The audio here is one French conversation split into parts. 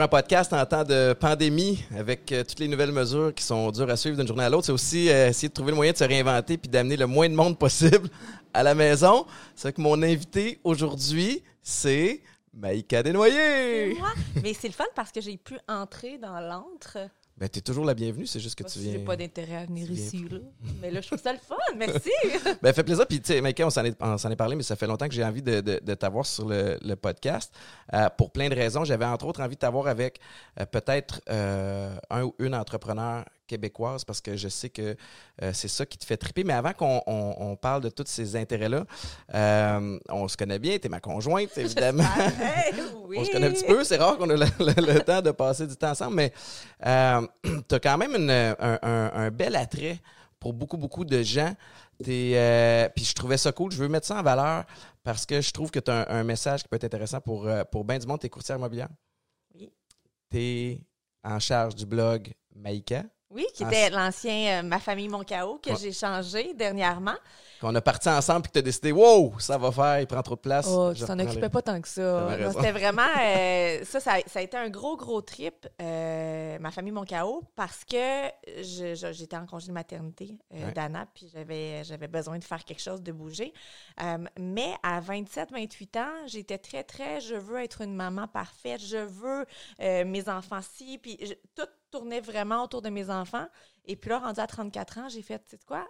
Un podcast en temps de pandémie avec euh, toutes les nouvelles mesures qui sont dures à suivre d'une journée à l'autre, c'est aussi euh, essayer de trouver le moyen de se réinventer puis d'amener le moins de monde possible à la maison. C'est que mon invité aujourd'hui, c'est Maïka Desnoyers. Moi? Mais c'est le fun parce que j'ai pu entrer dans l'antre. Ben, t'es toujours la bienvenue, c'est juste que Moi, tu viens. J'ai pas d'intérêt à venir ici, là. Mais là, je trouve ça le fun. Merci. Ben, fait plaisir. Puis, tu sais, Maïka, on s'en est, on s'en est parlé, mais ça fait longtemps que j'ai envie de, de- de t'avoir sur le, le podcast. Euh, pour plein de raisons. J'avais entre autres envie de t'avoir avec euh, peut-être euh, un ou une entrepreneur québécoise parce que je sais que euh, c'est ça qui te fait triper. Mais avant qu'on on- on parle de tous ces intérêts-là, euh, on se connaît bien. Tu es ma conjointe, évidemment. Hey, oui. On se connaît un petit peu, c'est rare qu'on ait le, le- le temps de passer du temps ensemble, mais tu as quand même une- un, un- un bel attrait pour beaucoup, beaucoup de gens. T'es, euh, Puis je trouvais ça cool, je veux mettre ça en valeur parce que je trouve que tu as un, un message qui peut être intéressant pour, euh, pour bien du monde. Tu es courtière immobilière? Oui. Tu es en charge du blog Maïka, Oui, qui Ah, était l'ancien euh, Ma famille, mon chaos, que j'ai changé dernièrement. Qu'on a parti ensemble et que tu as décidé, wow, ça va faire, il prend trop de place. Oh, Je tu t'en occupais pas tant que ça. C'était vraiment. euh, ça, ça, a- ça a été un gros, gros trip, euh, ma famille, mon chaos, parce que j'étais en congé de maternité euh, Ouais. d'Anna, puis j'avais j'avais besoin de faire quelque chose, de bouger. Euh, mais à 27, 28 ans, j'étais très, très. Je veux être une maman parfaite, je veux euh, mes enfants-ci, puis je- tout tournait vraiment autour de mes enfants. Et puis là, rendu à 34 ans, j'ai fait, tu sais quoi,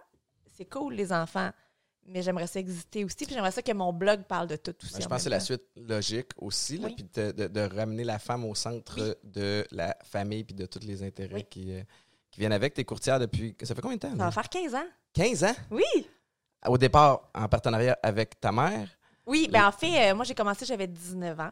c'est cool les enfants, mais j'aimerais ça exister aussi, puis j'aimerais ça que mon blog parle de tout aussi. Ben, je en pense que c'est la suite logique aussi, là, Oui. puis de, de- de ramener la femme au centre Oui. de la famille puis de tous les intérêts Oui. qui, euh, qui viennent avec. T'es courtière depuis. Ça fait combien de temps? Ça là? va faire 15 ans. 15 ans? Oui. Au départ, en partenariat avec ta mère? Oui, ben en fait, euh, moi j'ai commencé, j'avais 19 ans.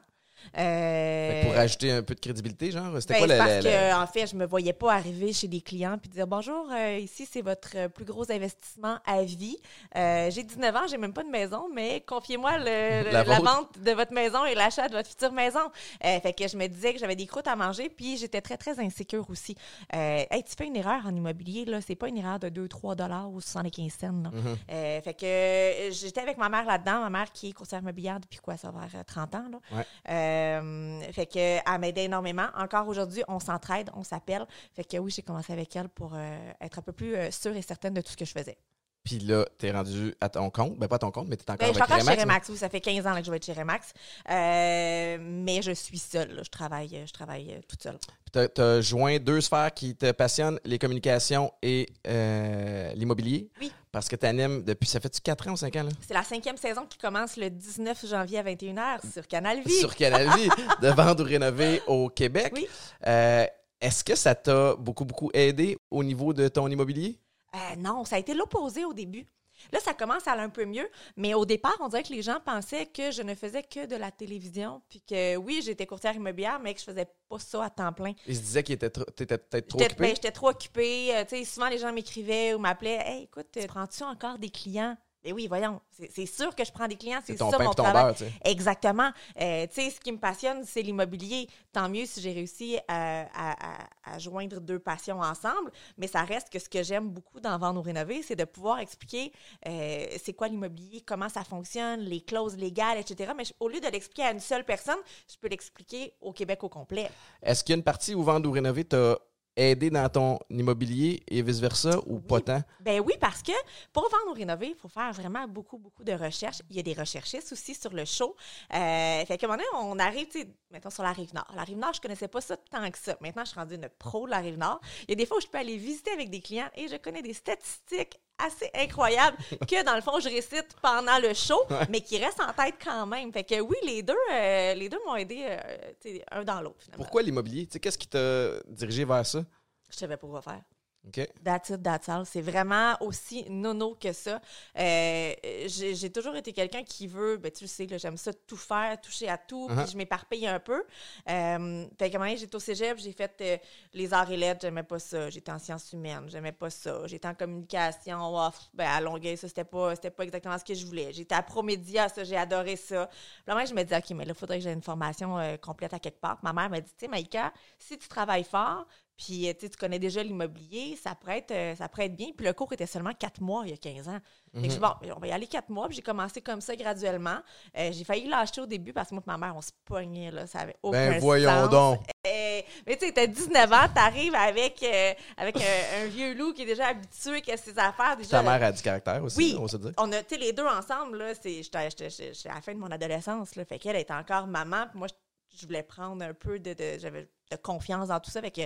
Euh, que pour ajouter un peu de crédibilité, genre, c'était ben, quoi le. parce le- que, le- en fait, je me voyais pas arriver chez des clients puis dire bonjour, euh, ici c'est votre plus gros investissement à vie. Euh, j'ai 19 ans, j'ai même pas de maison, mais confiez-moi La la, vente de votre maison et l'achat de votre future maison. Euh, fait que je me disais que j'avais des croûtes à manger, puis j'étais très très insécure aussi. Hey, tu fais une erreur en immobilier là, c'est pas une erreur de 2-3 dollars ou 75 cents. Mhm. Fait que j'étais avec ma mère là-dedans, ma mère qui est conseillère immobilière depuis quoi, ça va faire euh, 30 ans. Là. Ouais. Euh, fait que elle m'aidait énormément. Encore aujourd'hui, on s'entraide, on s'appelle. Fait que oui, j'ai commencé avec elle pour euh, être un peu plus euh, sûre et certaine de tout ce que je faisais. Puis là, t'es rendu à ton compte. Ben, pas à ton compte, mais t'es encore Ben, je suis avec encore chez Remax, mais- Remax, oui, ça fait 15 ans là, que je vais être chez Remax. Euh, mais je suis seule, là. je travaille, je travaille euh, toute seule. Puis tu as joint deux sphères qui te passionnent, les communications et euh, l'immobilier. Oui. Parce que tu animes depuis, ça fait-tu 4 ans ou 5 ans, là? C'est la cinquième saison qui commence le 19 janvier à 21h sur Canal Vie. Sur Canal Vie, de vendre ou rénover au Québec. Oui. Euh, Est-ce que ça t'a beaucoup, beaucoup aidé au niveau de ton immobilier? Euh, non, ça a été l'opposé au début. Là, ça commence à aller un peu mieux, mais au départ, on dirait que les gens pensaient que je ne faisais que de la télévision, puis que oui, j'étais courtière immobilière, mais que je faisais pas ça à temps plein. Ils se disaient que tu étais peut-être trop J'étais occupé. ben, j'étais trop occupée. Euh, souvent, les gens m'écrivaient ou m'appelaient Hey, écoute, euh, prends-tu encore des clients? Mais oui, voyons, c'est sûr que je prends des clients, c'est ça mon travail. beurre, tu sais. Exactement. Euh, tu sais, ce qui me passionne, c'est l'immobilier. Tant mieux si j'ai réussi à, à- à- à joindre deux passions ensemble, mais ça reste que ce que j'aime beaucoup dans Vendre ou Rénover, c'est de pouvoir expliquer euh, c'est quoi l'immobilier, comment ça fonctionne, les clauses légales, etc. Mais je- au lieu de l'expliquer à une seule personne, je peux l'expliquer au Québec au complet. Est-ce qu'il y a une partie où vendre ou rénover t'a aidé dans ton immobilier et vice-versa ou pas tant? Ben oui, parce que pour vendre ou rénover, il faut faire vraiment beaucoup, beaucoup de recherches. Il y a des recherchistes aussi sur le show. Euh, fait qu'à un moment donné, on arrive, tu sais, mettons sur la Rive-Nord. La Rive-Nord, je connaissais pas ça tant que ça. Maintenant, je suis rendue une pro de la Rive-Nord. Il y a des fois où je peux aller visiter avec des clients et je connais des statistiques assez incroyables que, dans le fond, je récite pendant le show, mais qui restent en tête quand même. Fait que oui, les deux, euh, les deux m'ont aidé euh, un dans l'autre, finalement. Pourquoi l'immobilier? Tu sais, Qu'est-ce qui t'a dirigé vers ça? Je savais pas quoi faire. OK. That's it, that's all. C'est vraiment aussi nono que ça. Euh, j'ai j'ai toujours été quelqu'un qui veut, ben, tu le sais, là, j'aime ça tout faire, toucher à tout, Uh-huh. puis je m'éparpille un peu. Euh, fait qu'à un moment donné, j'étais au cégep, j'ai fait euh, les arts et lettres, j'aimais pas ça. J'étais en sciences humaines, j'aimais pas ça. J'étais en communication, oh, ben, à Longueuil, ça, c'était pas, c'était pas exactement ce que je voulais. J'étais à Promédia, ça, j'ai adoré ça. Puis moi, je me disais, OK, mais là, il faudrait que j'ai une formation euh, complète à quelque part. Ma mère m'a dit, tu sais, Maïka, si tu travailles fort, Puis, euh, tu connais déjà l'immobilier, ça pourrait, être, euh, ça pourrait être bien. Puis, le cours était seulement quatre mois il y a 15 ans. Fait que je dis, bon, on va y aller quatre mois. Puis, j'ai commencé comme ça graduellement. Euh, j'ai failli lâcher au début parce que moi et ma mère, on se pognait, là. Ça avait aucun Ben voyons sens. donc. Mais tu sais, t'as 19 ans, t'arrives avec, euh, avec un, un vieux loup qui est déjà habitué à ses affaires. Déjà, Ta mère a du caractère aussi, Oui. on se dire. on a, tu sais, les deux ensemble, là, c'est, j'étais, à la fin de mon adolescence, là, fait qu'elle était encore maman, puis moi, je, je voulais prendre un peu de, de- j'avais de confiance dans tout ça, fait que,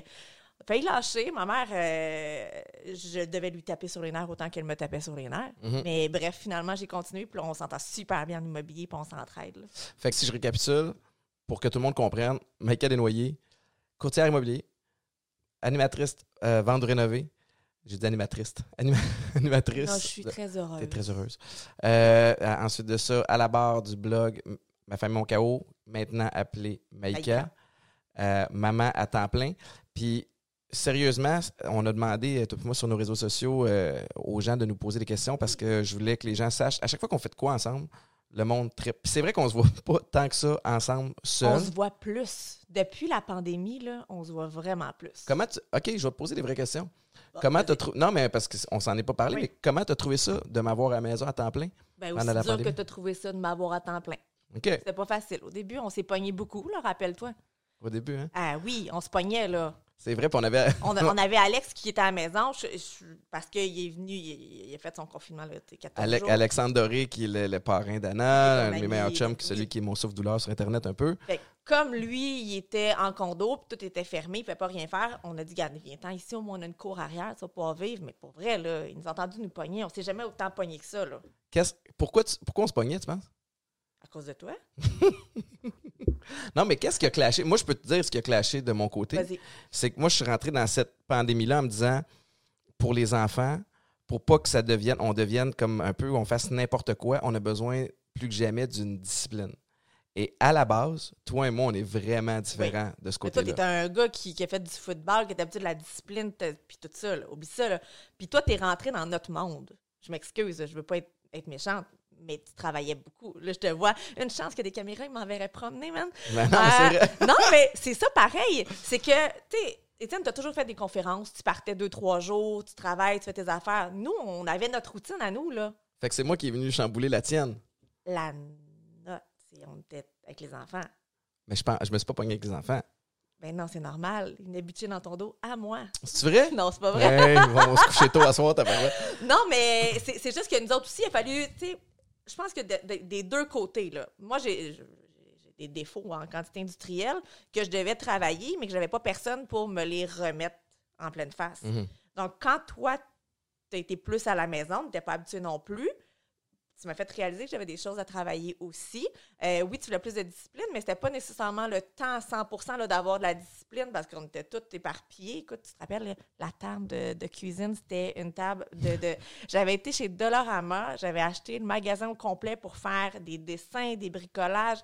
failli lâcher, ma mère, euh, je devais lui taper sur les nerfs autant qu'elle me tapait sur les nerfs, Mhm. mais bref, finalement, j'ai continué, puis là, on s'entend super bien en immobilier, puis on s'entraide. Fait que si je récapitule, pour que tout le monde comprenne, Maïka Desnoyers, courtière immobilier, animatrice euh, vendre rénové. J'ai dit animatrice. Anima- animatrice. Non, je suis très heureuse. T'es très heureuse. Euh, ensuite de ça, à la barre du blog Ma famille, mon chaos, maintenant appelé Maïka. Maïka. Euh, maman à temps plein. Puis, sérieusement, on a demandé, euh, toi et moi, sur nos réseaux sociaux, euh, aux gens de nous poser des questions parce que je voulais que les gens sachent, à chaque fois qu'on fait de quoi ensemble, le monde. Puis c'est vrai qu'on se voit pas tant que ça ensemble, On seul. se voit plus. Depuis la pandémie, là, on se voit vraiment plus. Comment tu... OK, je vais te poser des vraies questions. Bon, comment t'as trouvé... Non, mais parce qu'on s'en est pas parlé, Oui. mais comment t'as trouvé ça de m'avoir à la maison à temps plein? Pendant aussi la dur pandémie? que tu as trouvé ça de m'avoir à temps plein. OK, C'était pas facile. Au début, on s'est pogné beaucoup, là, rappelle-toi. au début, hein? Ah oui, on se pognait, là. C'est vrai, puis on avait... On, avait Alex qui était à la maison je- je- parce qu'il est venu, il, il a fait son confinement, là, tu sais, 14 Ale- jours. Alexandre Doré, qui est le, le parrain d'Anna, un de mes meilleurs chums, qui est oui. celui qui est mon souffle-douleur sur Internet un peu. Fait comme lui, il était en condo, puis tout était fermé, il ne pouvait pas rien faire, on a dit, garde, viens-t'en ici, au moins on a une cour arrière, ça va pouvoir vivre. Mais pour vrai, là, il nous a entendu nous pogner. On s'est jamais autant pogné que ça, là. Pourquoi, tu- pourquoi on se pognait, tu penses? À cause de toi? Non, mais qu'est-ce qui a clashé? Moi, je peux te dire ce qui a clashé de mon côté. C'est que moi, je suis rentré dans cette pandémie-là en me disant, pour les enfants, pour pas que ça devienne, on devienne comme un peu, on fasse n'importe quoi, on a besoin plus que jamais d'une discipline. Et à la base, toi et moi, on est vraiment différents de ce Mais toi, côté-là. t'es un gars qui, qui a fait du football, qui est habitué de la discipline, puis tout ça, là. Oublie ça, là. Puis toi, t'es rentré dans notre monde. Je m'excuse, je veux pas être, être méchante, mais tu travaillais beaucoup. Là, je te vois. Une chance a des caméras, ils m'enverraient promener, man. Mais non, mais c'est Euh, vrai. non, mais c'est ça pareil. C'est que, tu sais, Étienne, tu as toujours fait des conférences, tu partais deux, trois jours, tu travailles, tu fais tes affaires. Nous, on avait notre routine à nous, là. Fait que c'est moi qui est venu chambouler la tienne. La note, c'est- on était avec les enfants. Mais je pense, je me suis pas pogné avec les enfants. Ben non, c'est normal. Une habituée dans ton dos à moi. C'est vrai? Non, c'est pas vrai. Hey, on va se coucher tôt à soir, t'as pas vrai. Non, mais c'est c'est juste que nous autres aussi, il a fallu, tu sais, je pense que de- de- des deux côtés, là. Moi, j'ai des défauts en quantité industrielle que je devais travailler, mais que j'avais pas personne pour me les remettre en pleine face. Mhm. Donc, quand toi, tu été plus à la maison, tu n'étais pas habitué non plus, tu m'as fait réaliser que j'avais des choses à travailler aussi. Euh, oui, tu voulais plus de discipline, mais c'était pas nécessairement le temps à 100 là, d'avoir de la discipline parce qu'on était tous éparpillés. Écoute, tu te rappelles, la table de, cuisine, c'était une table de... J'avais été chez Dollarama, j'avais acheté le magasin au complet pour faire des dessins, des bricolages.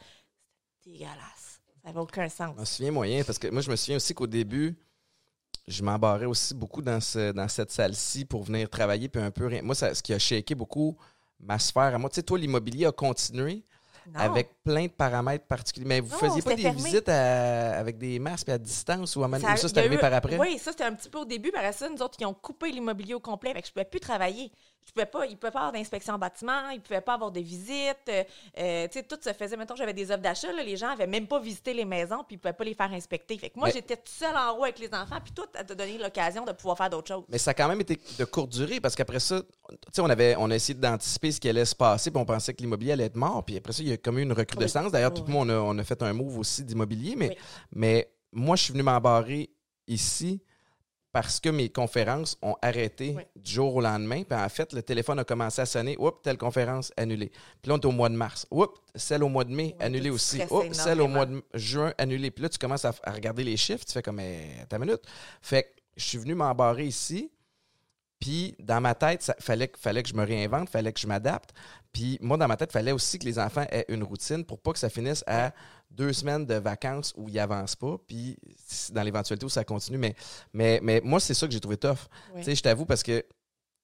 C'était dégueulasse. Ça n'avait aucun sens. Je me souviens moyen, parce que moi, je me souviens aussi qu'au début, je m'embarrais aussi beaucoup dans, ce, dans cette salle-ci pour venir travailler, puis un peu. Moi, ce qui a shaké beaucoup ma sphère à moi. Tu sais, toi, l'immobilier a continué Non. avec plein de paramètres particuliers. Mais vous Non, faisiez pas des fermé. visites à- avec des masques à distance ou à man- ça, il c'est arrivé eu- par après? Oui, ça, c'était un petit peu au début. Par ça, nous autres, ils ont coupé l'immobilier au complet. Fait que je ne pouvais plus travailler. Je pouvais pas, ils ne pouvaient pas avoir d'inspection en bâtiment, ils ne pouvaient pas avoir de visites. euh, euh, tu sais, tout se faisait. Mettons, j'avais des offres d'achat, les gens n'avaient même pas visité les maisons, puis ils ne pouvaient pas les faire inspecter. Fait que moi, Mais- j'étais toute seule en haut avec les enfants, puis toi, tu as donné l'occasion de pouvoir faire d'autres choses. Mais ça a quand même été de courte durée parce qu'après ça, tu sais, on avait on a essayé d'anticiper ce qui allait se passer, puis on pensait que l'immobilier allait être mort. Puis après ça, il y a comme eu une recrudescence. D'ailleurs, tout le monde, on a, on a fait un move aussi d'immobilier. Mais, Oui. mais moi, je suis venu m'embarrer ici parce que mes conférences ont arrêté Oui. du jour au lendemain. Puis en fait, le téléphone a commencé à sonner. Oups, telle conférence annulée. Puis là, on est au mois de mars. Oups, celle au mois de mai annulée aussi. Oups, celle au mois de juin annulée. Puis là, tu commences à, à regarder les chiffres. Tu fais comme, eh, ta minute. Fait que je suis venu m'embarrer ici. Puis dans ma tête, il fallait, que- fallait que je me réinvente, fallait que je m'adapte. Puis moi, dans ma tête, il fallait aussi que les enfants aient une routine pour pas que ça finisse à deux semaines de vacances où ils n'avancent pas. Puis dans l'éventualité où ça continue. Mais, mais, mais moi, c'est ça que j'ai trouvé tough. Oui. Tu sais, je t'avoue parce que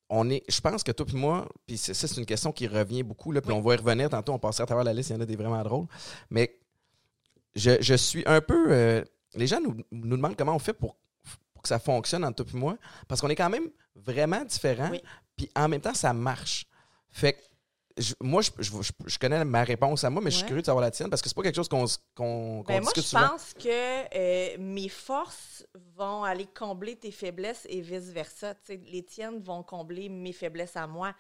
on est, je pense que toi et moi, puis c'est- ça, c'est une question qui revient beaucoup, là, puis Oui. on va y revenir tantôt, on passera à travers la liste, il y en a des vraiment drôles. Mais je, je suis un peu. euh, les gens nous, nous demandent comment on fait pour, pour que ça fonctionne entre toi et moi, parce qu'on est quand même vraiment différents, Oui. puis en même temps, ça marche. Fait que je- moi, je, je- je- connais ma réponse à moi, mais je suis Ouais. curieux de savoir la tienne parce que c'est pas quelque chose qu'on qu'on qu'on Ben, moi, je souvent. pense que euh, mes forces vont aller combler tes faiblesses et vice-versa. Les tiennes vont combler mes faiblesses à moi.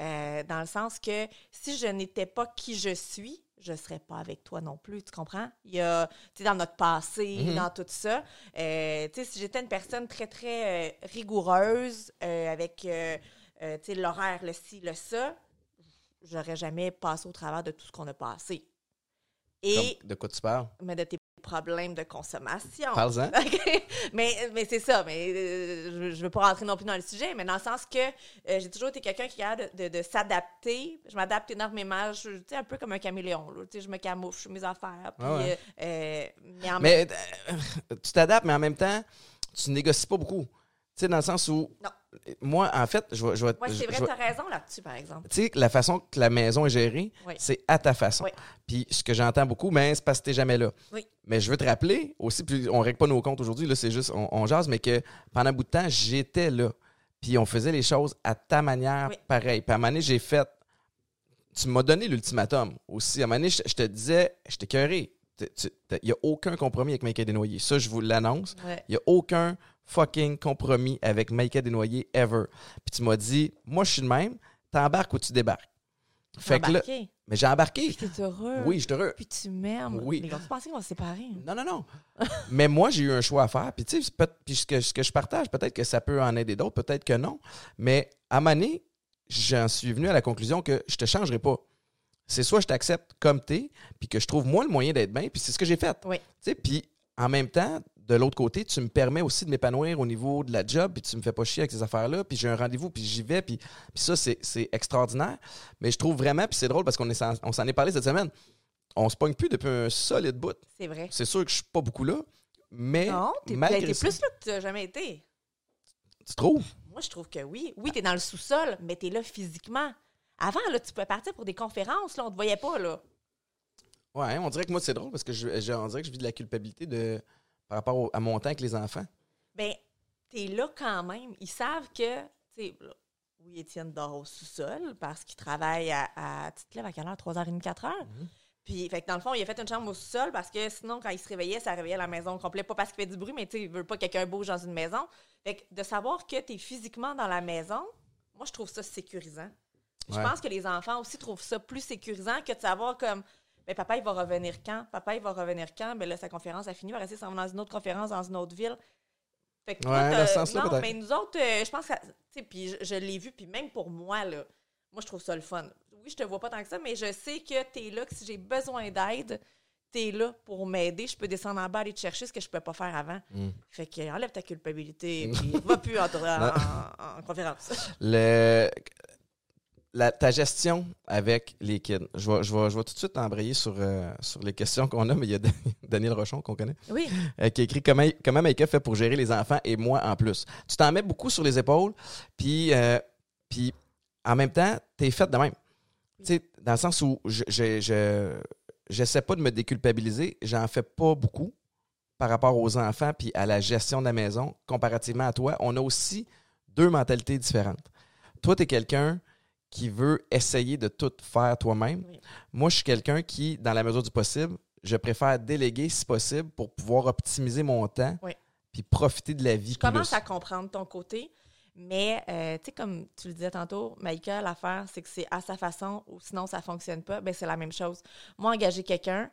Euh, dans le sens que si je n'étais pas qui je suis, je ne serais pas avec toi non plus, tu comprends? Il y a, tu sais, dans notre passé, Mhm. dans tout ça, euh, tu sais, si j'étais une personne très, très euh, rigoureuse, euh, avec, tu sais, l'horaire, le ci, le ça, j'aurais jamais passé au travers de tout ce qu'on a passé. Et de quoi tu parles? mais de tes problèmes de consommation. Mais, mais c'est ça. Mais euh, je, je veux pas rentrer non plus dans le sujet, mais dans le sens que euh, j'ai toujours été quelqu'un qui capable de, de- de s'adapter. Je m'adapte énormément. Je, tu sais, un peu comme un caméléon. là. Je me camoufle, je fais mes affaires. Puis, Ah ouais. euh, mais en Mais tu t'adaptes, mais en même temps, tu négocies pas beaucoup. Tu sais, dans le sens où. Non. Moi, en fait, je vais. je Ouais, c'est vrai, tu as raison là-dessus, par exemple. Tu sais, la façon que la maison est gérée, Oui. c'est à ta façon. Oui. Puis ce que j'entends beaucoup, ben, c'est parce que t'es jamais là. Oui. Mais je veux te rappeler aussi, puis on règle pas nos comptes aujourd'hui, là, c'est juste, on, on jase, mais que pendant un bout de temps, j'étais là. Puis on faisait les choses à ta manière, pareil. Puis à un moment donné, j'ai fait. Tu m'as donné l'ultimatum aussi. À un moment donné, je, je te disais, je t'ai cœuré. Il n'y a aucun compromis avec Michael Desnoyers. Ça, je vous l'annonce. Il n'y a aucun fucking compromis avec Michael Desnoyers ever. Puis tu m'as dit, moi, je suis le même, t'embarques ou tu débarques. Fait que là, mais j'ai embarqué. Puis t'es heureux. Oui, je suis heureux. Puis tu m'aimes. Oui. Gars, tu pensais qu'on va se séparer? Non, non, non. mais moi, j'ai eu un choix à faire. Puis, tu sais, puis ce que, ce que je partage, peut-être que ça peut en aider d'autres, peut-être que non. Mais à Mané, j'en suis venu à la conclusion que je te changerai pas. C'est soit je t'accepte comme t'es, puis que je trouve moi le moyen d'être bien, puis c'est ce que j'ai fait. Oui. Tu sais, puis en même temps, de l'autre côté, tu me permets aussi de m'épanouir au niveau de la job, puis tu me fais pas chier avec ces affaires-là, puis j'ai un rendez-vous, puis j'y vais, puis, puis ça, c'est c'est extraordinaire. Mais je trouve vraiment, puis c'est drôle parce qu'on est s'en- on s'en est parlé cette semaine, on se pogne plus depuis un solide bout. C'est vrai. C'est sûr que je suis pas beaucoup là, mais Non, t'es plus là que tu n'as jamais été. tu trouves? Moi, je trouve que oui. Oui, tu es dans le sous-sol, mais tu es là physiquement. Avant, là, tu pouvais partir pour des conférences, là, on te voyait pas, là. Ouais, on dirait que moi, c'est drôle parce que je, je- on dirait que je vis de la culpabilité de, par rapport au- à mon temps avec les enfants? Ben, tu es là quand même. Ils savent que, tu sais, oui, Étienne dort au sous-sol parce qu'il travaille à, à. Tu te lèves à quelle heure? 3h30, 4h? Mhm. Puis, fait que dans le fond, il a fait une chambre au sous-sol parce que sinon, quand il se réveillait, ça réveillait la maison au complet. Pas parce qu'il fait du bruit, mais tu sais, il veut pas que quelqu'un bouge dans une maison. Fait que de savoir que tu es physiquement dans la maison, moi, je trouve ça sécurisant. Je pense que les enfants aussi trouvent ça plus sécurisant que de savoir comme. Mais papa, il va revenir quand? Papa, il va revenir quand? Mais là, sa conférence a fini, il va rester dans une autre conférence dans une autre ville. Fait que toi, Ouais, t'as- ce sens-là, non, mais nous autres, euh, je pense que tu sais, puis je, je l'ai vu, puis même pour moi, là, moi, je trouve ça le fun. Oui, je te vois pas tant que ça, mais je sais que tu es là, que si j'ai besoin d'aide, tu es là pour m'aider. Je peux descendre en bas, aller te chercher ce que je peux pas faire avant. Mm. Fait que enlève ta culpabilité, puis va plus en, en- en conférence. Le, la- ta gestion avec les kids. Je vais, je vais, je vais tout de suite embrayer sur, euh, sur les questions qu'on a, mais il y a Dan- Daniel Rochon qu'on connaît, Oui. euh, qui écrit comment, comment Maïka fait pour gérer les enfants et moi en plus. Tu t'en mets beaucoup sur les épaules, puis, euh, puis en même temps, tu es faite de même. Tu sais, dans le sens où je je, je- j'essaie pas de me déculpabiliser, j'en fais pas beaucoup par rapport aux enfants puis à la gestion de la maison comparativement à toi. On a aussi deux mentalités différentes. Toi, tu es quelqu'un qui veut essayer de tout faire toi-même. Oui. Moi, je suis quelqu'un qui, dans la mesure du possible, je préfère déléguer si possible pour pouvoir optimiser mon temps Oui. puis profiter de la vie Je commence plus. à comprendre ton côté, mais euh, tu sais, comme tu le disais tantôt, Maïka, l'affaire, c'est que c'est à sa façon ou sinon ça fonctionne pas, ben c'est la même chose. Moi, engager quelqu'un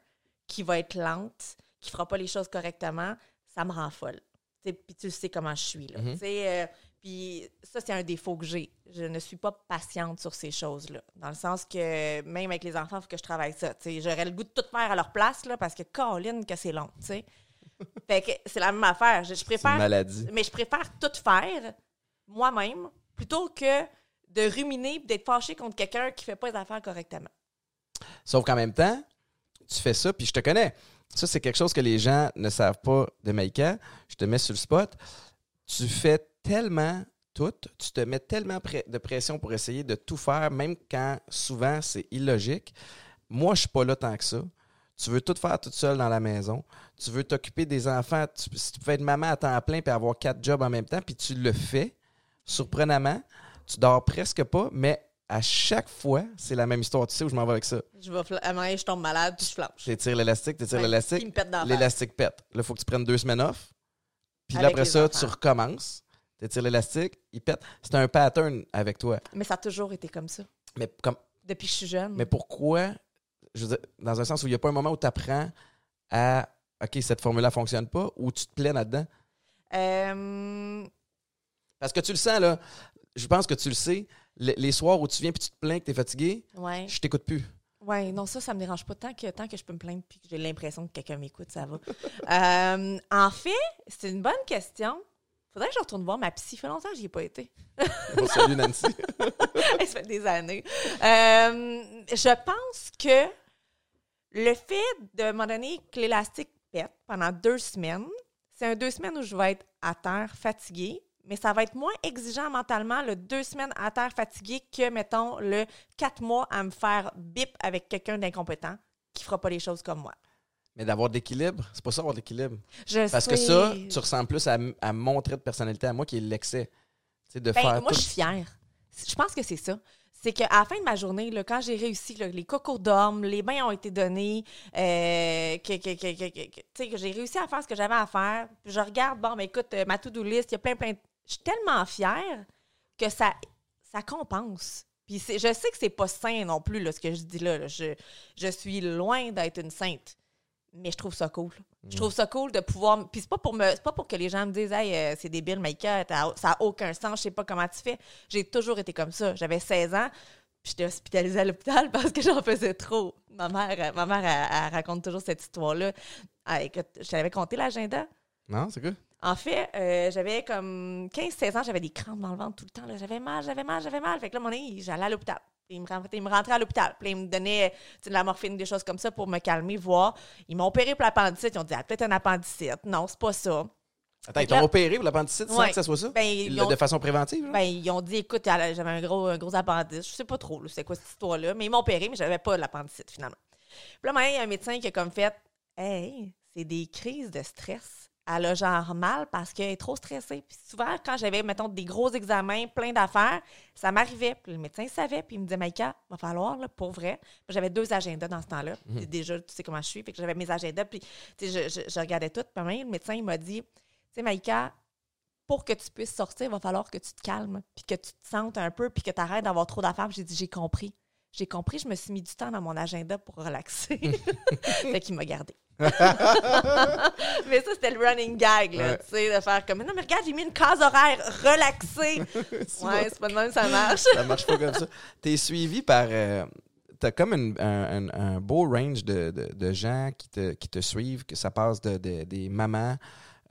qui va être lente, qui fera pas les choses correctement, ça me rend folle. Tu sais, Puis tu sais comment je suis. Là. Mhm. Sais, euh, puis ça, c'est un défaut que j'ai. Je ne suis pas patiente sur ces choses-là. Dans le sens que même avec les enfants, il faut que je travaille ça. J'aurais le goût de tout faire à leur place là, parce que Caroline, que c'est long. fait que c'est la même affaire. Je, je C'est une préfère maladie. mais je préfère tout faire moi-même plutôt que de ruminer et d'être fâché contre quelqu'un qui fait pas les affaires correctement. Sauf qu'en même temps, tu fais ça, puis je te connais. Ça, c'est quelque chose que les gens ne savent pas de Maïka. Je te mets sur le spot. Tu fais tellement tout, tu te mets tellement de pression pour essayer de tout faire, même quand souvent c'est illogique. Moi, je suis pas là tant que ça. tu veux tout faire toute seule dans la maison, tu veux t'occuper des enfants, tu, si tu peux être maman à temps plein puis avoir quatre jobs en même temps, puis tu le fais, surprenamment, tu dors presque pas, mais à chaque fois, c'est la même histoire. Tu sais où je m'en vais avec ça? Je vais à je tombe malade, puis je flanche. T'étires l'élastique, t'étires Ouais, l'élastique, l'élastique pète. Là, il faut que tu prennes deux semaines off. Puis là, après ça, enfants. tu recommences. T'étires l'élastique, il pète. C'est un pattern avec toi. Mais ça a toujours été comme ça. Mais, comme, Depuis que je suis jeune. mais pourquoi, je veux dire, dans un sens où il n'y a pas un moment où tu apprends à OK, cette formule-là ne fonctionne pas ou tu te plais là-dedans? Euh, Parce que tu le sens, là. Je pense que tu le sais. Le- les soirs où tu viens puis tu te plains que tu es fatigué, ouais. je t'écoute plus. Ouais, non, ça, ça me dérange pas tant que, tant que je peux me plaindre puis que j'ai l'impression que quelqu'un m'écoute, ça va. Euh, en fait, c'est une bonne question. Faudrait que je retourne voir ma psy. Ça fait longtemps que j'y ai pas été. Bon, salut, Nancy. Ça fait des années. Euh, je pense que le fait de, moment donné, que l'élastique pète pendant deux semaines, c'est un deux semaines où je vais être à terre fatiguée, mais ça va être moins exigeant mentalement le deux semaines à terre fatiguée que, mettons, le quatre mois à me faire bip avec quelqu'un d'incompétent qui fera pas les choses comme moi. Mais d'avoir de l'équilibre, c'est pas ça avoir de l'équilibre. Je Parce que sais- ça, tu ressembles plus à, à mon trait de personnalité à moi qui est l'excès. Tu sais, de Ben, faire moi, tout- je suis fière. Je pense que c'est ça. C'est qu'à la fin de ma journée, là, quand j'ai réussi, là, les cocos dorment, les bains ont été donnés, euh, que, que, que, que- que- que- que j'ai réussi à faire ce que j'avais à faire. Puis je regarde, bon, ben écoute, euh, ma to-do list, il y a plein, plein. de- Je suis tellement fière que ça, ça compense. Puis je sais que c'est pas sain non plus, là, ce que je dis là. là. Je, je suis loin d'être une sainte. Mais je trouve ça cool. Je trouve ça cool de pouvoir. Puis c'est pas pour me, c'est pas pour que les gens me disent, hey, euh, c'est débile, Maïka, ça a aucun sens, je sais pas comment tu fais. J'ai toujours été comme ça. J'avais 16 ans, puis j'étais hospitalisée à l'hôpital parce que j'en faisais trop. Ma mère, euh, ma mère elle, elle raconte toujours cette histoire-là. Ah, écoute, je t'avais compté l'agenda. Non, c'est quoi? En fait, euh, j'avais comme 15-16 ans, j'avais des crampes dans le ventre tout le temps. J'avais mal, j'avais mal, j'avais mal. Fait que là, mon nez, j'allais à l'hôpital. Il me, rentrait, il me rentrait à l'hôpital. Puis il me donnait de la morphine, des choses comme ça pour me calmer, voir. Ils m'ont opéré pour l'appendicite. Ils ont dit, ah, peut-être un appendicite. Non, c'est pas ça. Attends, ils t'ont opéré pour l'appendicite sans Ouais. que ça soit ça? Ben, Ils- ils ont- De façon préventive? Ben, ils ont dit, écoute, j'avais un gros, un gros appendice. Je sais pas trop, c'est quoi cette histoire-là. Mais ils m'ont opéré, mais j'avais pas l'appendicite, finalement. Puis là, maintenant, il y a un médecin qui a comme fait, hey, c'est des crises de stress. Elle a genre mal parce qu'elle est trop stressée. Puis souvent, quand j'avais, mettons, des gros examens, plein d'affaires, ça m'arrivait. Puis le médecin savait, puis il me disait, Maïka, va falloir, là, pour vrai. Puis J'avais deux agendas dans ce temps-là. Puis Déjà, tu sais comment je suis. Fait que j'avais mes agendas, puis je, je- je regardais tout. Puis le médecin, il m'a dit, tu sais, Maïka, pour que tu puisses sortir, il va falloir que tu te calmes, puis que tu te sentes un peu, puis que tu arrêtes d'avoir trop d'affaires. Puis J'ai dit, j'ai compris. J'ai compris, je me suis mis du temps dans mon agenda pour relaxer. fait qu'il m'a gardé. mais ça, c'était le running gag, là, Ouais. tu sais, de faire comme, non, mais regarde, j'ai mis une case horaire relaxée. ouais, c'est pas de même, ça marche. ça marche pas comme ça. T'es suivi par. euh, T'as comme une- un, un- un beau range de, de- de gens qui te, qui te suivent, que ça passe de, de- des mamans,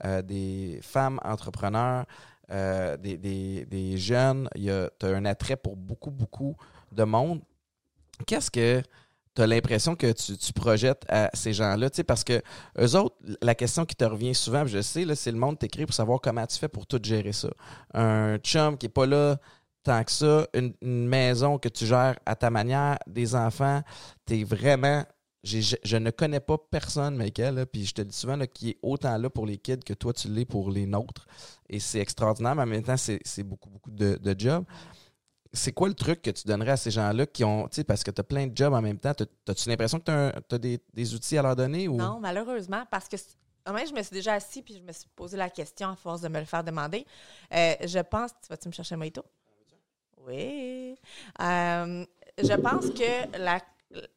euh, des femmes entrepreneurs, euh, des, des- des jeunes. Tu as un attrait pour beaucoup, beaucoup de monde. Qu'est-ce que tu as l'impression que tu, projettes à ces gens-là? Parce que eux autres, la question qui te revient souvent, je sais, c'est le monde t'écrit pour savoir comment tu fais pour tout gérer ça. Un chum qui est pas là tant que ça, une, maison que tu gères à ta manière, des enfants, tu es vraiment. Je, ne connais pas personne, Michael, puis je te dis souvent, là, qui est autant là pour les kids que toi, tu l'es pour les nôtres. Et c'est extraordinaire, mais en même temps, c'est beaucoup, beaucoup de, de jobs. C'est quoi le truc que tu donnerais à ces gens-là qui ont, tu sais, parce que tu as plein de jobs en même temps, as-tu l'impression que tu as, des, outils à leur donner? Ou... Non, malheureusement, parce que même, je me suis déjà assis puis je me suis posé la question à force de me le faire demander. Euh, je pense. Tu vas-tu me chercher un mojito? Oui. Euh, je pense que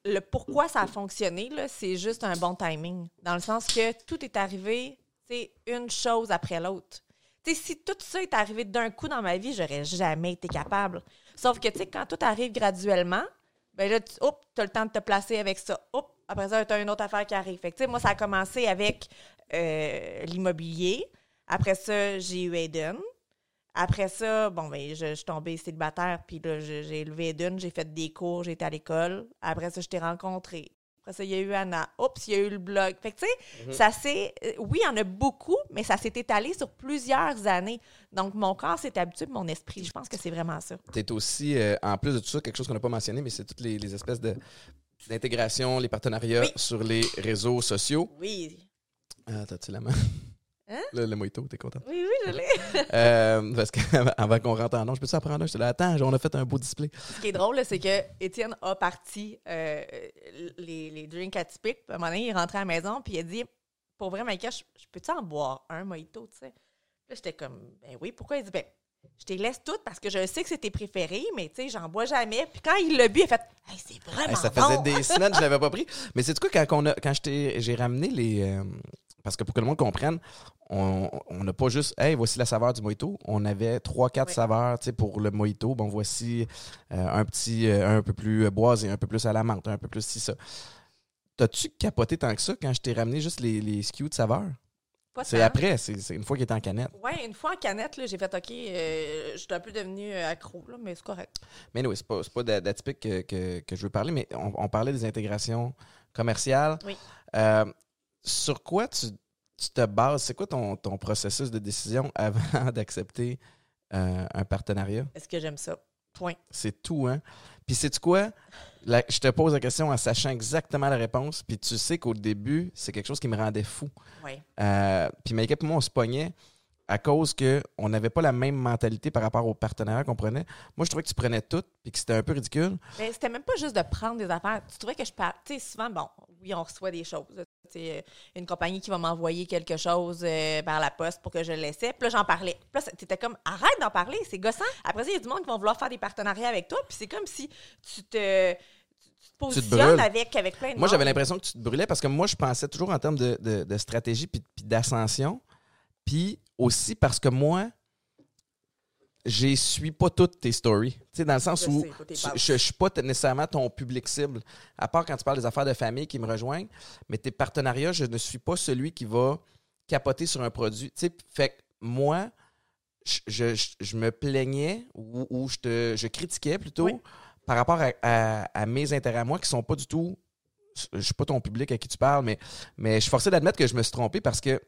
le pourquoi ça a fonctionné, c'est juste un bon timing. Dans le sens que tout est arrivé, c'est une chose après l'autre. Tu sais, si tout ça est arrivé d'un coup dans ma vie, j'aurais jamais été capable. Sauf que, tu sais, quand tout arrive graduellement, ben là, tu as le temps de te placer avec ça. Hop, après ça, tu as une autre affaire qui arrive. Fait que, moi, ça a commencé avec euh, l'immobilier. Après ça, j'ai eu Aiden. Après ça, bon, ben, je, je suis tombée célibataire, puis là, j'ai élevé Aiden, j'ai fait des cours, été à l'école. Après ça, je t'ai rencontré. Après ça, il y a eu Anna. Oups, il y a eu le blog. Fait que, tu sais, ça s'est. euh, Oui, il y en a beaucoup, mais ça s'est étalé sur plusieurs années. Donc, mon corps s'est habitué, mon esprit. Je pense que c'est vraiment ça. Tu es aussi, euh, en plus de tout ça, quelque chose qu'on n'a pas mentionné, mais c'est toutes les, les espèces de l'intégration, les partenariats Oui. sur les réseaux sociaux. Oui. Ah, T'as-tu la main? Hein? Le, le mojito, t'es content? Oui, oui, je l'ai. Euh, parce qu'avant avant qu'on rentre en nom, je peux-tu apprendre un? J'étais là, attends, on a fait un beau display. Ce qui est drôle, c'est que Étienne a parti euh, les, les drinks atypiques. Puis à un moment donné, il est rentré à la maison, puis il a dit Pour vrai, Maïka, je, je peux-tu en boire un mojito, tu sais? Là, j'étais comme Ben oui, pourquoi? Il dit Ben, je te laisse toutes parce que je sais que c'est tes préférés, mais tu sais, j'en bois jamais. Puis quand il l'a bu, il a fait Hey, c'est vraiment Hey, ça faisait bon. des semaines que je l'avais pas pris. Mais c'est quoi, quand, on a, quand je j'ai ramené les. euh, parce que pour que le monde comprenne, on n'a pas juste, hey, voici la saveur du mojito. On avait trois, quatre Oui. saveurs pour le mojito. Bon, voici euh, un petit, euh, un peu plus boisé, un peu plus à la menthe, un peu plus si ça. T'as-tu capoté tant que ça quand je t'ai ramené juste les, les SKU de saveur? Pas C'est après, c'est une fois qu'il était en canette. Ouais, une fois en canette, j'ai fait OK, euh, je suis un peu devenue euh, accro, là, mais c'est correct. Mais oui, c'est pas, pas d'a- d'atypique que, que, que je veux parler, mais on, on parlait des intégrations commerciales. Oui. Euh, sur quoi tu, tu te bases? C'est quoi ton, ton processus de décision avant d'accepter euh, un partenariat? Est-ce que j'aime ça? Point. C'est tout, hein? Puis c'est quoi? La- je te pose la question en sachant exactement la réponse, puis tu sais qu'au début, c'est quelque chose qui me rendait fou. Ouais. Euh, puis Maïka et moi, on se pognait à cause qu'on n'avait pas la même mentalité par rapport aux partenaires qu'on prenait. Moi, je trouvais que tu prenais tout, puis que c'était un peu ridicule. Mais c'était même pas juste de prendre des affaires. Tu trouvais que je parle. Tu sais, souvent, bon, oui, on reçoit des choses. Sais, euh, une compagnie qui va m'envoyer quelque chose euh, par la poste pour que je le laissais. Puis là, j'en parlais. Puis là, tu étais comme, arrête d'en parler, c'est gossant. Après ça, il y a du monde qui vont vouloir faire des partenariats avec toi. Puis c'est comme si tu te. Tu te positionnes avec, avec plein de Moi, j'avais l'impression que tu te brûlais parce que moi, je pensais toujours en termes de, de- de stratégie puis, puis d'ascension. Puis aussi parce que moi, je suis pas toutes tes stories. Tu sais, dans le sens Je où sais, tu- je, je suis pas nécessairement ton public cible. À part quand tu parles des affaires de famille qui me rejoignent. Mais tes partenariats, je ne suis pas celui qui va capoter sur un produit. Tu sais, fait que moi, je, je- je- je me plaignais ou, ou je, te, je critiquais plutôt Oui. par rapport à, à- à mes intérêts à moi qui sont pas du tout. Je suis pas ton public à qui tu parles, mais, mais je suis forcé d'admettre que je me suis trompé parce que